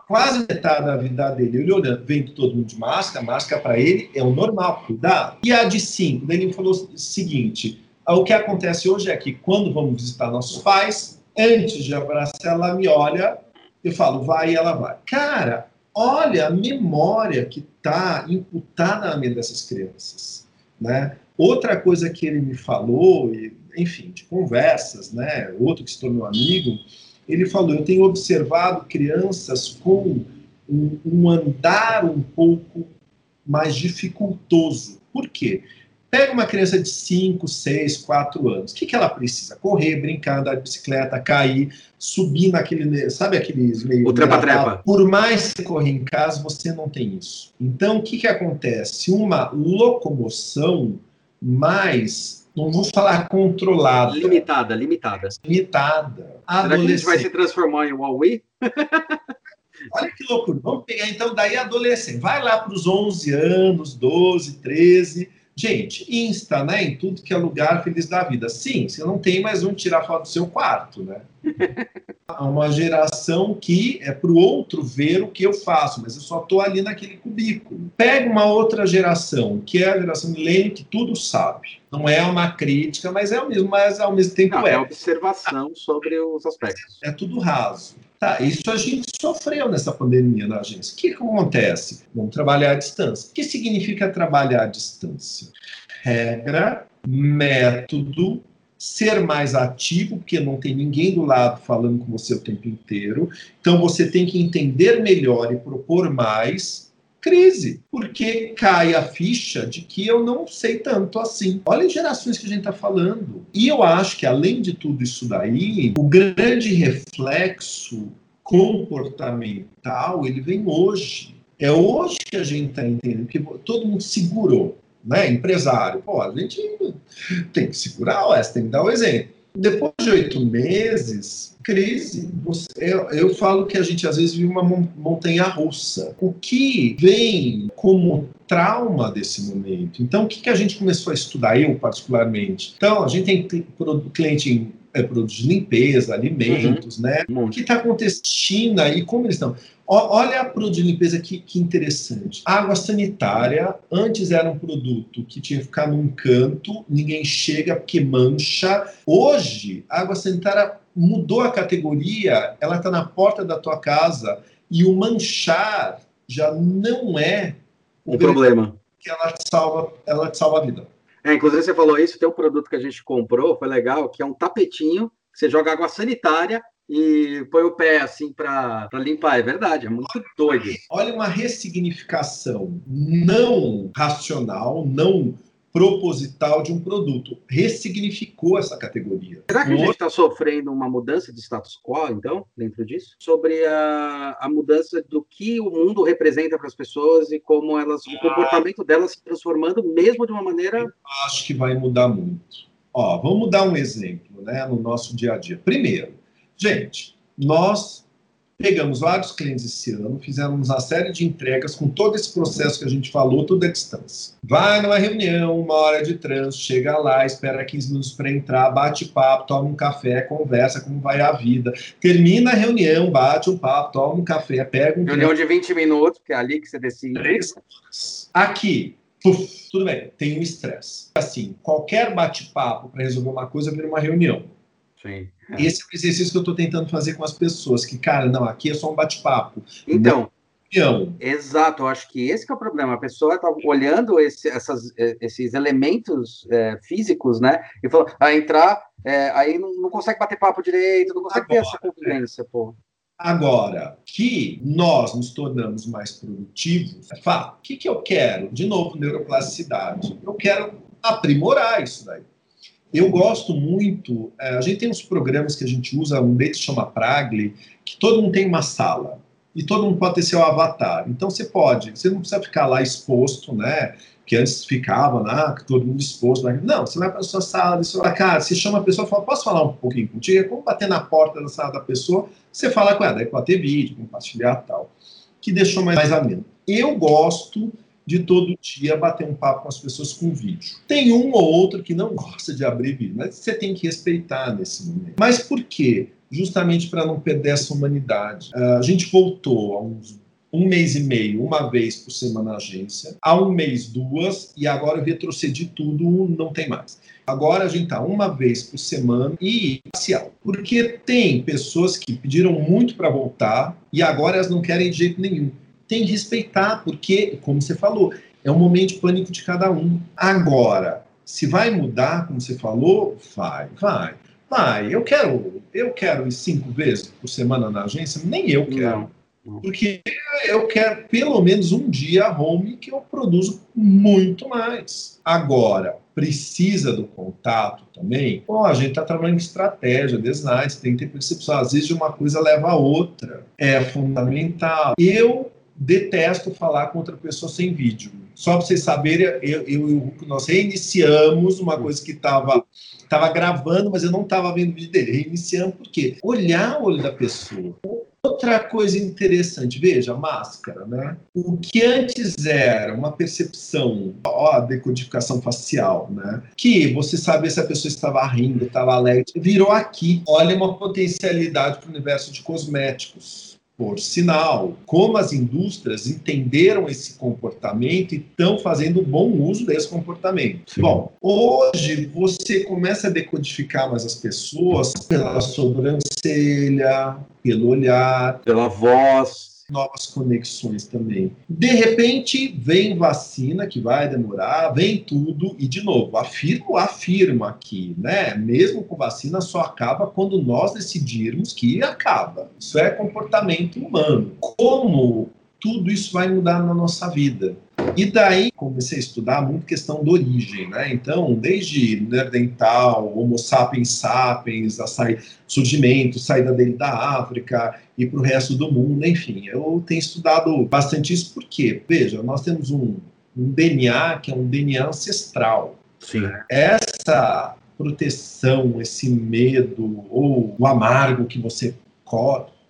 Quase metade da vida dele, ele olhando, vendo todo mundo de máscara, máscara para ele é o normal, cuidado. E a de cinco, daí ele falou o seguinte, o que acontece hoje é que quando vamos visitar nossos pais, antes de abraçar, ela me olha eu falo, vai e ela vai. Cara, olha a memória que está imputada na mente dessas crianças. Né? Outra coisa que ele me falou, enfim, de conversas, né? outro que se tornou amigo, ele falou: Eu tenho observado crianças com um, um andar um pouco mais dificultoso. Por quê? Pega uma criança de 5, 6, 4 anos. O que, que ela precisa? Correr, brincar, andar de bicicleta, cair, subir naquele. Sabe aqueles meio. O trepa-trepa. Por mais que correr em casa, você não tem isso. Então, o que, que acontece? Uma locomoção mais não vou falar controlada. Limitada, limitada. Limitada. Será que a gente vai se transformar em Huawei? Olha que loucura. Vamos pegar então daí adolescente. Vai lá para os 11 anos, 12, 13. Gente, Insta, né? Em tudo que é lugar feliz da vida. Sim, você não tem mais um tirar foto do seu quarto, né? Há uma geração que é para o outro ver o que eu faço, mas eu só estou ali naquele cubículo. Pega uma outra geração, que é a geração milênio, que tudo sabe. Não é uma crítica, mas é o mesmo, mas ao mesmo tempo não, é. É observação sobre os aspectos. É tudo raso. Tá, isso a gente sofreu nessa pandemia na agência. O que, que acontece? Vamos trabalhar à distância. O que significa trabalhar à distância? Regra, método, ser mais ativo, porque não tem ninguém do lado falando com você o tempo inteiro. Então você tem que entender melhor e propor mais. Crise, porque cai a ficha de que eu não sei tanto assim. Olha as gerações que a gente está falando. E eu acho que, além de tudo isso daí, o grande reflexo comportamental ele vem hoje. É hoje que a gente está entendendo, que todo mundo segurou né, empresário, pô, a gente tem que segurar, ó, tem que dar o exemplo. Depois de oito meses, crise, eu, eu, falo que a gente às vezes vive uma montanha russa. O que vem como trauma desse momento? Então, o que, que a gente começou a estudar, eu particularmente? Então, a gente tem cliente em é, produtos de limpeza, alimentos, uhum. né? O que está acontecendo aí, como eles estão? Olha a produto de limpeza que, que interessante. água sanitária, antes era um produto que tinha que ficar num canto, ninguém chega porque mancha. Hoje, a água sanitária mudou a categoria, ela está na porta da tua casa e o manchar já não é o problema. Que ela te salva, ela te salva a vida. É, inclusive você falou isso, tem um produto que a gente comprou, foi legal, que é um tapetinho, que você joga água sanitária e põe o pé assim para limpar. É verdade, é muito doido. Olha uma ressignificação não racional, não proposital de um produto. Ressignificou essa categoria. Será que a gente está sofrendo uma mudança de status quo, então, dentro disso? Sobre a, a mudança do que o mundo representa para as pessoas e como elas, ah. o comportamento delas se transformando mesmo de uma maneira. Acho que vai mudar muito. Ó, vamos dar um exemplo né, no nosso dia a dia. Primeiro, gente, nós Pegamos vários clientes esse ano, fizemos uma série de entregas com todo esse processo que a gente falou, tudo à distância. Vai numa reunião, uma hora de trânsito, chega lá, espera 15 minutos para entrar, bate papo, toma um café, conversa como vai a vida. Termina a reunião, bate um papo, toma um café, pega um. Reunião de 20 minutos, que é ali que você decide. Três Aqui, puf, tudo bem, tem um estresse. Assim, qualquer bate-papo para resolver uma coisa vira uma reunião. Sim. Esse é o exercício que eu estou tentando fazer com as pessoas, que, cara, não, aqui é só um bate-papo. Então, exato, eu acho que esse que é o problema. A pessoa está olhando esse, essas, é, esses elementos é, físicos, né? E falou, a entrar, é, aí não, não, consegue bater papo direito, não consegue Agora, ter essa convivência, pô. Agora, que nós nos tornamos mais produtivos, é fato. O que, que eu quero? De novo, neuroplasticidade. Eu quero aprimorar isso daí. Eu gosto muito, é, a gente tem uns programas que a gente usa, um deles chama Pragly, que todo mundo tem uma sala e todo mundo pode ter seu avatar. Então você pode, você não precisa ficar lá exposto, né? Que antes ficava, né? Todo mundo exposto. Né? Não, você vai para a sua sala, você vai, cara, você chama a pessoa e fala, posso falar um pouquinho contigo? É como bater na porta da sala da pessoa, você fala com ela, daí pode ter vídeo, compartilhar tal. Que deixou mais, mais ameno. Eu gosto de todo dia bater um papo com as pessoas com vídeo. Tem um ou outro que não gosta de abrir vídeo, mas você tem que respeitar nesse momento. Mas por quê? Justamente para não perder essa humanidade. Uh, a gente voltou há uns um mês e meio, uma vez por semana na agência, há um mês duas, e agora eu retrocedi tudo, não tem mais. Agora a gente está uma vez por semana e parcial. Porque tem pessoas que pediram muito para voltar e agora elas não querem de jeito nenhum tem que respeitar, porque, como você falou, é um momento de pânico de cada um. Agora, se vai mudar, como você falou, vai, vai. Vai, eu quero, eu quero ir cinco vezes por semana na agência, nem eu quero. Não. Porque eu quero pelo menos um dia home que eu produzo muito mais. Agora, precisa do contato também, pô, a gente está trabalhando em estratégia, design, tem que ter percepção. Às vezes uma coisa leva a outra. É fundamental. Eu detesto falar com outra pessoa sem vídeo. Só para vocês saberem, eu, eu nós reiniciamos uma coisa que estava tava gravando, mas eu não estava vendo o vídeo dele. Reiniciamos por quê? Olhar o olho da pessoa. Outra coisa interessante, veja, máscara, né? O que antes era uma percepção, ó, decodificação facial, né? Que você sabia se a pessoa estava rindo, estava alegre, virou aqui. Olha uma potencialidade para o universo de cosméticos por sinal, como as indústrias entenderam esse comportamento e estão fazendo bom uso desse comportamento. Sim. Bom, hoje você começa a decodificar mais as pessoas pela sobrancelha, pelo olhar, pela voz novas conexões também. De repente, vem vacina, que vai demorar, vem tudo, e de novo, afirmo, afirmo aqui, né? Mesmo com vacina, só acaba quando nós decidirmos que acaba. Isso é comportamento humano. Como tudo isso vai mudar na nossa vida? E daí comecei a estudar muito questão da origem, né? Então, desde Nerdental, Homo sapiens sapiens, a sair, surgimento, saída dele da África e para o resto do mundo, enfim, eu tenho estudado bastante isso porque, veja, nós temos um, um DNA que é um DNA ancestral. Sim. Essa proteção, esse medo ou o amargo que você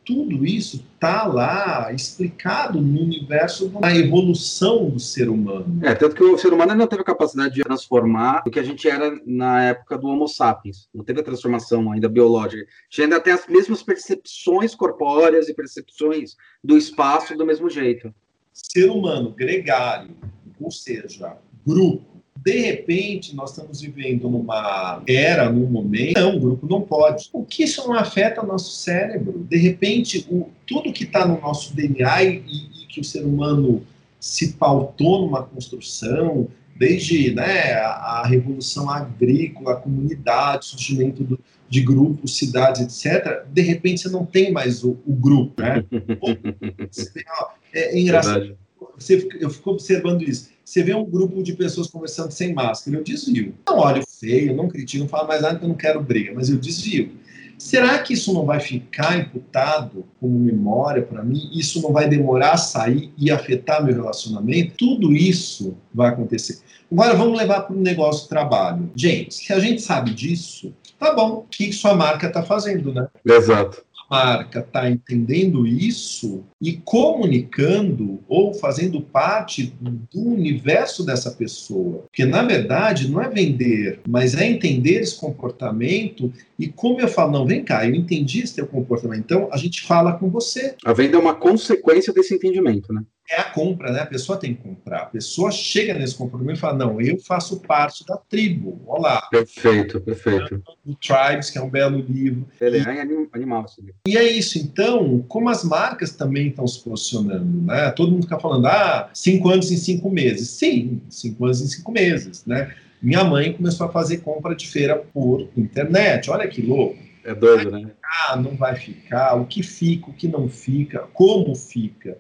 tudo isso está lá explicado no universo da evolução do ser humano. É, tanto que o ser humano não teve a capacidade de transformar o que a gente era na época do Homo sapiens. Não teve a transformação ainda biológica. A gente ainda tem as mesmas percepções corpóreas e percepções do espaço do mesmo jeito. Ser humano gregário, ou seja, grupo, de repente, nós estamos vivendo numa era, num momento, não, o grupo não pode. O que isso não afeta o nosso cérebro? De repente, o, tudo que está no nosso DNA e, e, que o ser humano se pautou numa construção, desde né, a, a revolução agrícola, a comunidade, surgimento do, de grupos, cidades, etc., de repente você não tem mais o, o grupo, né? é, é engraçado. Você, eu fico observando isso você vê um grupo de pessoas conversando sem máscara, eu desvio. Não olho feio, não critico, não falo mais nada eu não quero briga, mas eu desvio. Será que isso não vai ficar imputado como memória para mim? Isso não vai demorar a sair e afetar meu relacionamento? Tudo isso vai acontecer. Agora vamos levar para o negócio de trabalho. Gente, se a gente sabe disso, tá bom. O que sua marca está fazendo, né? Exato marca está entendendo isso e comunicando ou fazendo parte do universo dessa pessoa. Porque, na verdade, não é vender, mas é entender esse comportamento e como eu falo, não, vem cá, eu entendi esse teu comportamento, então a gente fala com você. A venda é uma consequência desse entendimento, né? É a compra, né? A pessoa tem que comprar. A pessoa chega nesse compromisso e fala: Não, eu faço parte da tribo. Olá. Perfeito, perfeito. O Tribes, que é um belo livro. Ele é animal, sim. E é isso. Então, como as marcas também estão se posicionando, né? Todo mundo fica falando: Ah, cinco anos em cinco meses. Sim, cinco anos em cinco meses, né? Minha mãe começou a fazer compra de feira por internet. Olha que louco. É doido, né? Ah, não vai ficar, o que fica, o que não fica, como fica.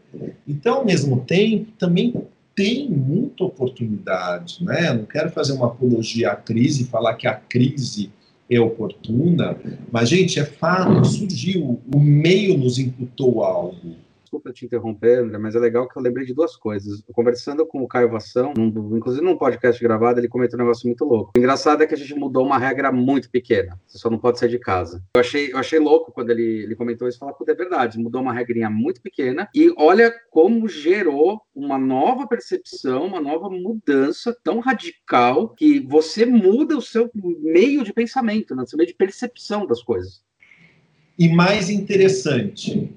Então, ao mesmo tempo, também tem muita oportunidade, né? Não quero fazer uma apologia à crise, falar que a crise é oportuna, mas, gente, é fato, surgiu, o meio nos imputou algo desculpa te interromper, André, mas é legal que eu lembrei de duas coisas. Conversando com o Caio Vação, num, inclusive num podcast gravado, ele comentou um negócio muito louco. O engraçado é que a gente mudou uma regra muito pequena. Você só não pode sair de casa. Eu achei, eu achei louco quando ele, ele comentou isso e falou, puta, é verdade, mudou uma regrinha muito pequena e olha como gerou uma nova percepção, uma nova mudança tão radical que você muda o seu meio de pensamento, né? o seu meio de percepção das coisas. E mais interessante,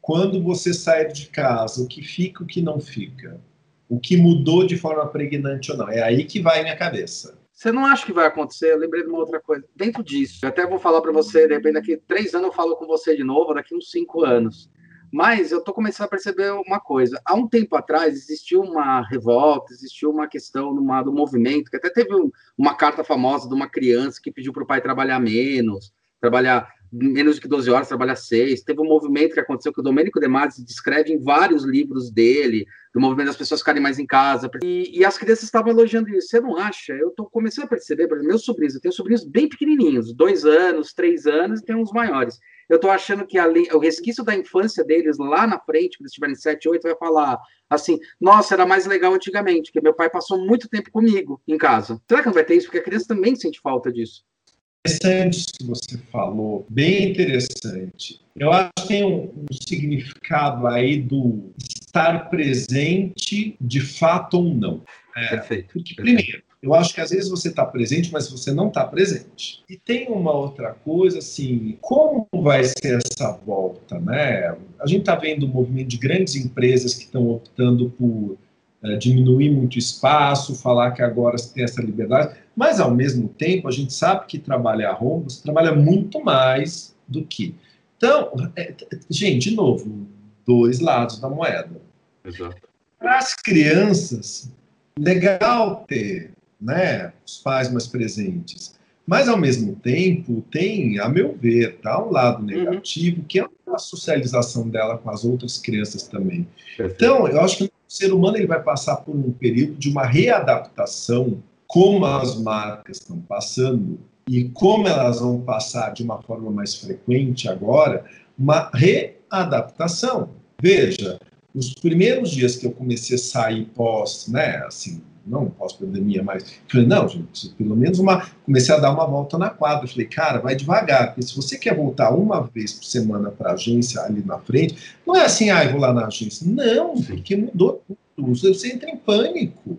quando você sair de casa, o que fica, o que não fica, o que mudou de forma pregnante ou não. É aí que vai minha cabeça. Você não acha que vai acontecer? Eu lembrei de uma outra coisa. Dentro disso, eu até vou falar para você, de repente, daqui três anos eu falo com você de novo, daqui uns cinco anos. Mas eu estou começando a perceber uma coisa. Há um tempo atrás existiu uma revolta, existiu uma questão numa, do movimento, que até teve um, uma carta famosa de uma criança que pediu para o pai trabalhar menos, trabalhar menos de 12 horas, trabalha seis. Teve um movimento que aconteceu que o Domênico De Masi descreve em vários livros dele, do movimento das pessoas ficarem mais em casa. E, e as crianças estavam elogiando isso. Você não acha? Eu tô começando a perceber, por exemplo, meus sobrinhos, eu tenho sobrinhos bem pequenininhos, dois anos, três anos, e tem uns maiores. Eu tô achando que ali, o resquício da infância deles lá na frente, quando eles tiverem 7, 8, vai falar assim: nossa, era mais legal antigamente, porque meu pai passou muito tempo comigo em casa. Será que não vai ter isso? Porque a criança também sente falta disso interessante que você falou, bem interessante. Eu acho que tem um, um, significado aí do estar presente de fato ou não. É, perfeito. Porque, primeiro, eu acho que às vezes você está presente, mas você não está presente. E tem uma outra coisa, assim, como vai ser essa volta, né? A gente está vendo o movimento de grandes empresas que estão optando por é, diminuir muito espaço, falar que agora você tem essa liberdade, mas ao mesmo tempo a gente sabe que trabalhar você trabalha muito mais do que. Então, é, gente, de novo, dois lados da moeda. Para as crianças, legal ter né, os pais mais presentes, mas ao mesmo tempo tem, a meu ver, tá um lado uhum. negativo, uhum. que é a socialização dela com as outras crianças também. Perfeito. Então, eu acho que o ser humano ele vai passar por um período de uma readaptação, como as marcas estão passando e como elas vão passar de uma forma mais frequente agora, uma readaptação. Veja, os primeiros dias que eu comecei a sair pós, né, assim, não pós-pandemia, mas falei, não, gente, pelo menos uma. Comecei a dar uma volta na quadra. Falei, cara, vai devagar, porque se você quer voltar uma vez por semana para a agência ali na frente, não é assim, ah, eu vou lá na agência. Não, porque mudou tudo. Você entra em pânico.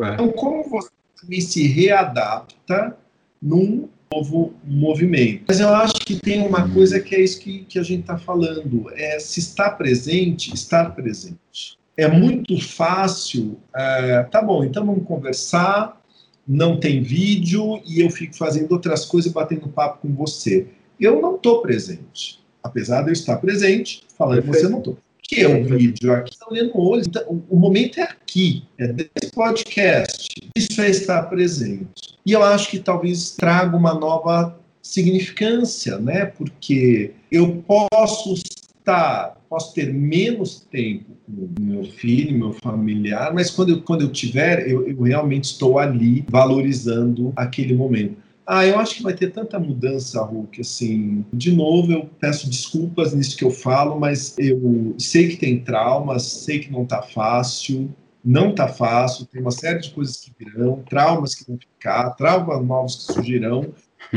É. Então, como você se readapta num novo movimento. Mas eu acho que tem uma coisa que é isso que, que a gente está falando: é se estar presente, estar presente é muito fácil. É, tá bom, então vamos conversar. Não tem vídeo e eu fico fazendo outras coisas, batendo papo com você. Eu não estou presente, apesar de eu estar presente, falando com você, não estou. Que é um vídeo aqui, estão lendo olhos. Então, o momento é aqui, é desse podcast. Isso é estar presente. E eu acho que talvez traga uma nova significância, né? Porque eu posso estar posso ter menos tempo com meu filho, meu familiar, mas quando eu, quando eu tiver, eu, eu realmente estou ali valorizando aquele momento. Ah, eu acho que vai ter tanta mudança, Hulk, assim, de novo eu peço desculpas nisso que eu falo, mas eu sei que tem traumas, sei que não tá fácil, não tá fácil, tem uma série de coisas que virão, traumas que vão ficar, traumas novos que surgirão,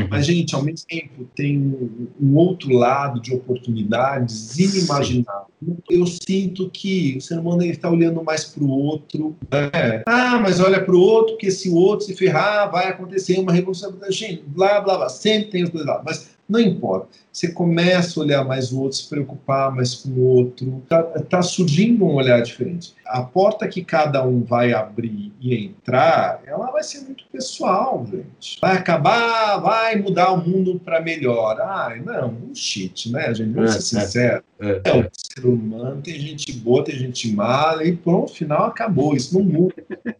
mas, gente, ao mesmo tempo, tem um, um outro lado de oportunidades inimaginável. Eu sinto que o ser humano está olhando mais para o outro. Né? Ah, mas olha para o outro, porque se o outro se ferrar, vai acontecer uma revolução. Gente, blá, blá, blá. Sempre tem os dois lados. Mas não importa. Você começa a olhar mais o outro, se preocupar mais com o outro. Está tá surgindo um olhar diferente. A porta que cada um vai abrir e entrar, ela vai ser muito pessoal, gente. Vai acabar, vai mudar o mundo para melhor. Ah, não, um shit, né, gente? Vamos é, ser é, sinceros. É, é, é, ser humano, tem gente boa, tem gente má, e pronto, final acabou. Isso não muda. É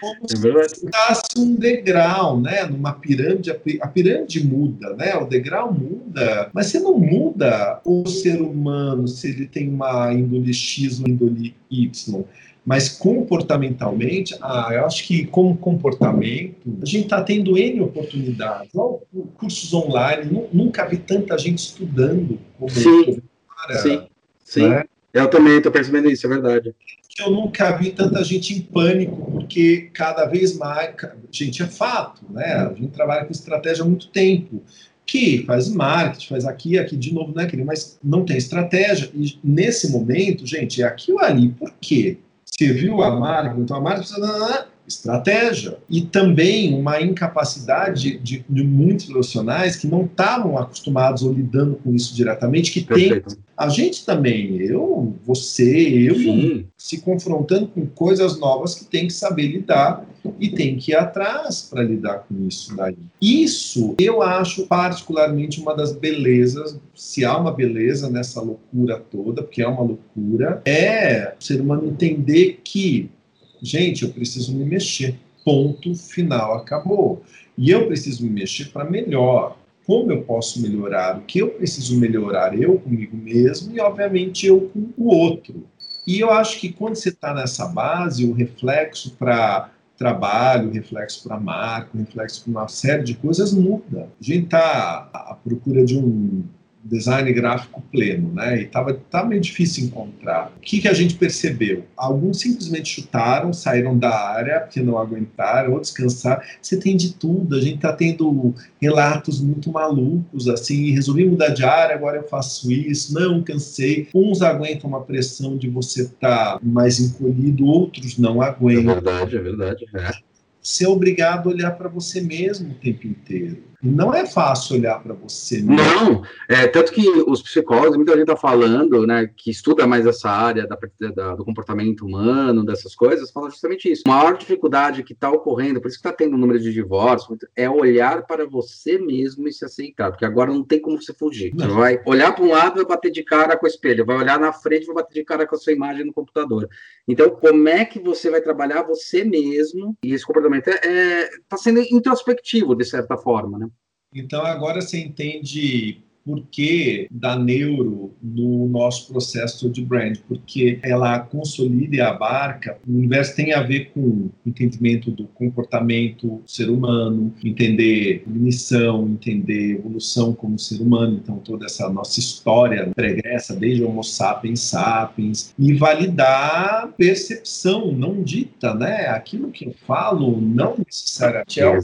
como é se fosse um degrau, né? Numa pirâmide, a pirâmide muda, né? O degrau muda, mas você não muda o ser humano se ele tem uma índole X ou índole Y. Mas comportamentalmente, ah, eu acho que como comportamento, a gente está tendo N oportunidades. cursos online, nunca vi tanta gente estudando como Sim, sim, sim. Né? Eu também estou percebendo isso, é verdade eu nunca vi tanta gente em pânico, porque cada vez mais. Gente, é fato, né? A gente trabalha com estratégia há muito tempo. Que faz marketing, faz aqui, aqui de novo, né, querido? Mas não tem estratégia. E nesse momento, gente, é aqui ou ali. Por quê? Você viu a marca, então a marca precisa estratégia. E também uma incapacidade de, de muitos profissionais que não estavam acostumados ou lidando com isso diretamente, que Perfeito. tem. A gente também, eu, você, eu, Sim. se confrontando com coisas novas que tem que saber lidar e tem que ir atrás para lidar com isso daí. Isso eu acho particularmente uma das belezas, se há uma beleza nessa loucura toda, porque é uma loucura, é o ser humano entender que gente, eu preciso me mexer. Ponto final, acabou. E eu preciso me mexer para melhor. como eu posso melhorar, o que eu preciso melhorar eu comigo mesmo e, obviamente, eu com o outro. E eu acho que quando você está nessa base, o reflexo para trabalho, reflexo para marca, reflexo para uma série de coisas muda. A gente está à procura de um design gráfico pleno, né? E tava, tava meio difícil encontrar. O que, que a gente percebeu? Alguns simplesmente chutaram, saíram da área porque não aguentaram, ou descansaram. Você tem de tudo. A gente tá tendo relatos muito malucos, assim, resolvi mudar de área, agora eu faço isso, não, cansei. Uns aguentam uma pressão de você estar tá mais encolhido, outros não aguentam. É verdade, é verdade. É. Ser obrigado a olhar para você mesmo o tempo inteiro não é fácil olhar para você. Mesmo. Não, é, tanto que os psicólogos, muita gente está falando, né, que estuda mais essa área da, da, do comportamento humano, dessas coisas, fala justamente isso. A maior dificuldade que está ocorrendo, por isso que está tendo um número de divórcios, é olhar para você mesmo e se aceitar, porque agora não tem como você fugir. Não. Você vai olhar para um lado e vai bater de cara com o espelho, vai olhar na frente e vai bater de cara com a sua imagem no computador. Então, como é que você vai trabalhar você mesmo? E esse comportamento está é, é, tá sendo introspectivo, de certa forma, né? Então, agora você entende por que da neuro no nosso processo de brand, porque ela consolida e abarca, o universo tem a ver com entendimento do comportamento do ser humano, entender missão, entender evolução como ser humano, então toda essa nossa história pregressa desde Homo sapiens sapiens e validar percepção não dita, né? Aquilo que eu falo não necessariamente é o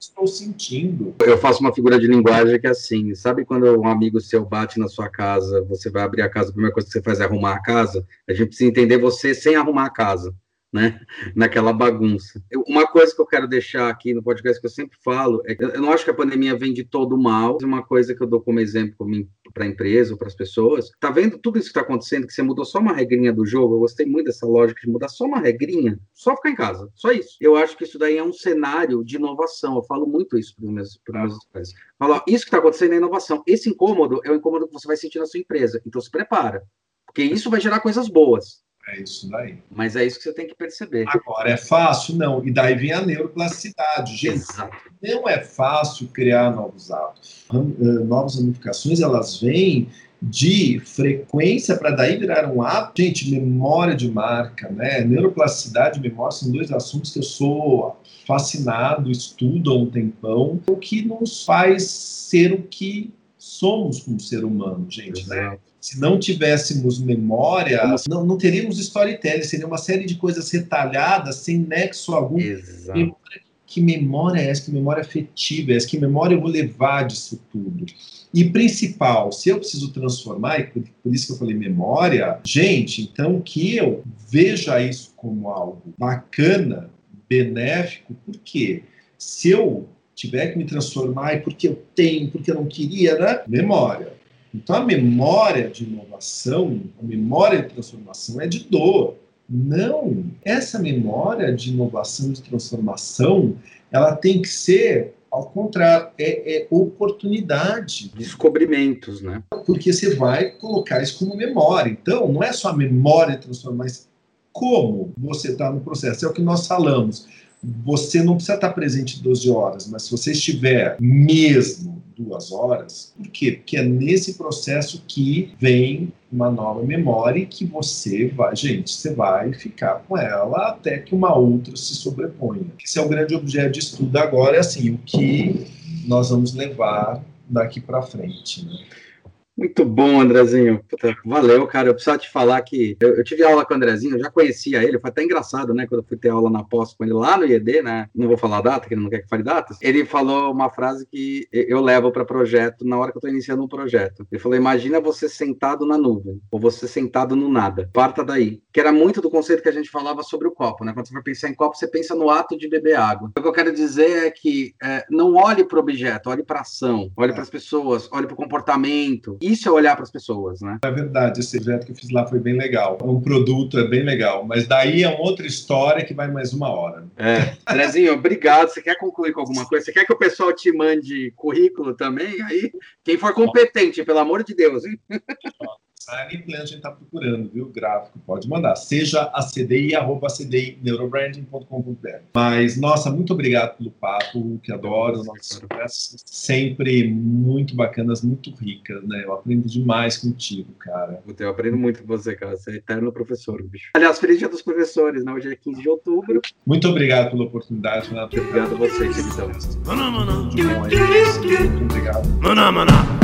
estou sentindo. Eu faço uma figura de linguagem que é assim, sabe quando um amigo seu bate na sua casa, você vai abrir a casa, a primeira coisa que você faz é arrumar a casa? A gente precisa entender você sem arrumar a casa, né? Naquela bagunça. Eu, uma coisa que eu quero deixar aqui no podcast que eu sempre falo é que eu não acho que a pandemia vem de todo mal. Uma coisa que eu dou como exemplo para a empresa ou para as pessoas. Tá vendo tudo isso que está acontecendo? Que você mudou só uma regrinha do jogo. Eu gostei muito dessa lógica de mudar só uma regrinha, só ficar em casa, só isso. Eu acho que isso daí é um cenário de inovação. Eu falo muito isso para os meus, meus pais. Falo, isso que está acontecendo é inovação. Esse incômodo é o incômodo que você vai sentir na sua empresa. Então se prepara, porque isso vai gerar coisas boas. É isso daí. Mas é isso que você tem que perceber. Agora, é fácil? Não. E daí vem a neuroplasticidade. Gente, Exato. não é fácil criar novos hábitos. Eh, novas ramificações, elas vêm de frequência para daí virar um hábito. Gente, memória de marca, né? Neuroplasticidade e memória são dois assuntos que eu sou fascinado, estudo há um tempão, o que nos faz ser o que somos como ser humano, gente, né? Exato. né? Se não tivéssemos memória, não, não teríamos storytelling, seria uma série de coisas retalhadas, sem nexo algum. Exato. Que memória é essa? Que memória afetiva é essa? Que memória eu vou levar disso tudo? E principal, se eu preciso transformar, e por, por, isso que eu falei memória, gente, então que eu veja isso como algo bacana, benéfico, por quê? Se eu tiver que me transformar, e porque eu tenho, porque eu não queria, né? Memória. Então, a memória de inovação, a memória de transformação é de dor. Não, essa memória de inovação, de transformação, ela tem que ser, ao contrário, é, é oportunidade. Descobrimentos, né? Porque você vai colocar isso como memória. Então, não é só a memória de transformação, mas como você está no processo. É o que nós falamos. Você não precisa estar presente 12 horas, mas se você estiver mesmo duas horas. Por quê? Porque é nesse processo que vem uma nova memória que você vai, gente, você vai ficar com ela até que uma outra se sobreponha. Esse é o grande objeto de estudo agora, é assim, o que nós vamos levar daqui para frente, né? Muito bom, Andrezinho. Puta, valeu, cara. Eu preciso te falar que eu, eu, tive aula com o Andrezinho, eu já conhecia ele, foi até engraçado, né? Quando eu fui ter aula na pós com ele lá no IED, né? Não vou falar a data, que ele não quer que fale datas. Ele falou uma frase que eu levo para projeto na hora que eu estou iniciando um projeto. Ele falou: Imagina você sentado na nuvem, ou você sentado no nada. Parta daí. Que era muito do conceito que a gente falava sobre o copo, né? Quando você vai pensar em copo, você pensa no ato de beber água. O que eu quero dizer é que é, não olhe para o objeto, olhe para a ação, olhe é. para as pessoas, olhe para o comportamento. E isso é olhar para as pessoas, né? É verdade, esse projeto que eu fiz lá foi bem legal. Um produto é bem legal, mas daí é uma outra história que vai mais uma hora. É. Andrezinho, obrigado. Você quer concluir com alguma coisa? Você quer que o pessoal te mande currículo também? Aí, quem for competente, pelo amor de Deus, hein? Design plan a gente está procurando, viu? Gráfico, pode mandar. Seja a CDI, arroba cdineurobranding.com.br. Mas, nossa, muito obrigado pelo papo, que adoro. Nossas conversas sempre muito bacanas, muito ricas, né? Eu aprendo demais contigo, cara. Eu aprendo muito com você, cara. Você é eterno professor, bicho. Aliás, feliz dia dos professores, né? Hoje é 15 de outubro. Muito obrigado pela oportunidade, Renato. Obrigado a você, queridão. Muito obrigado.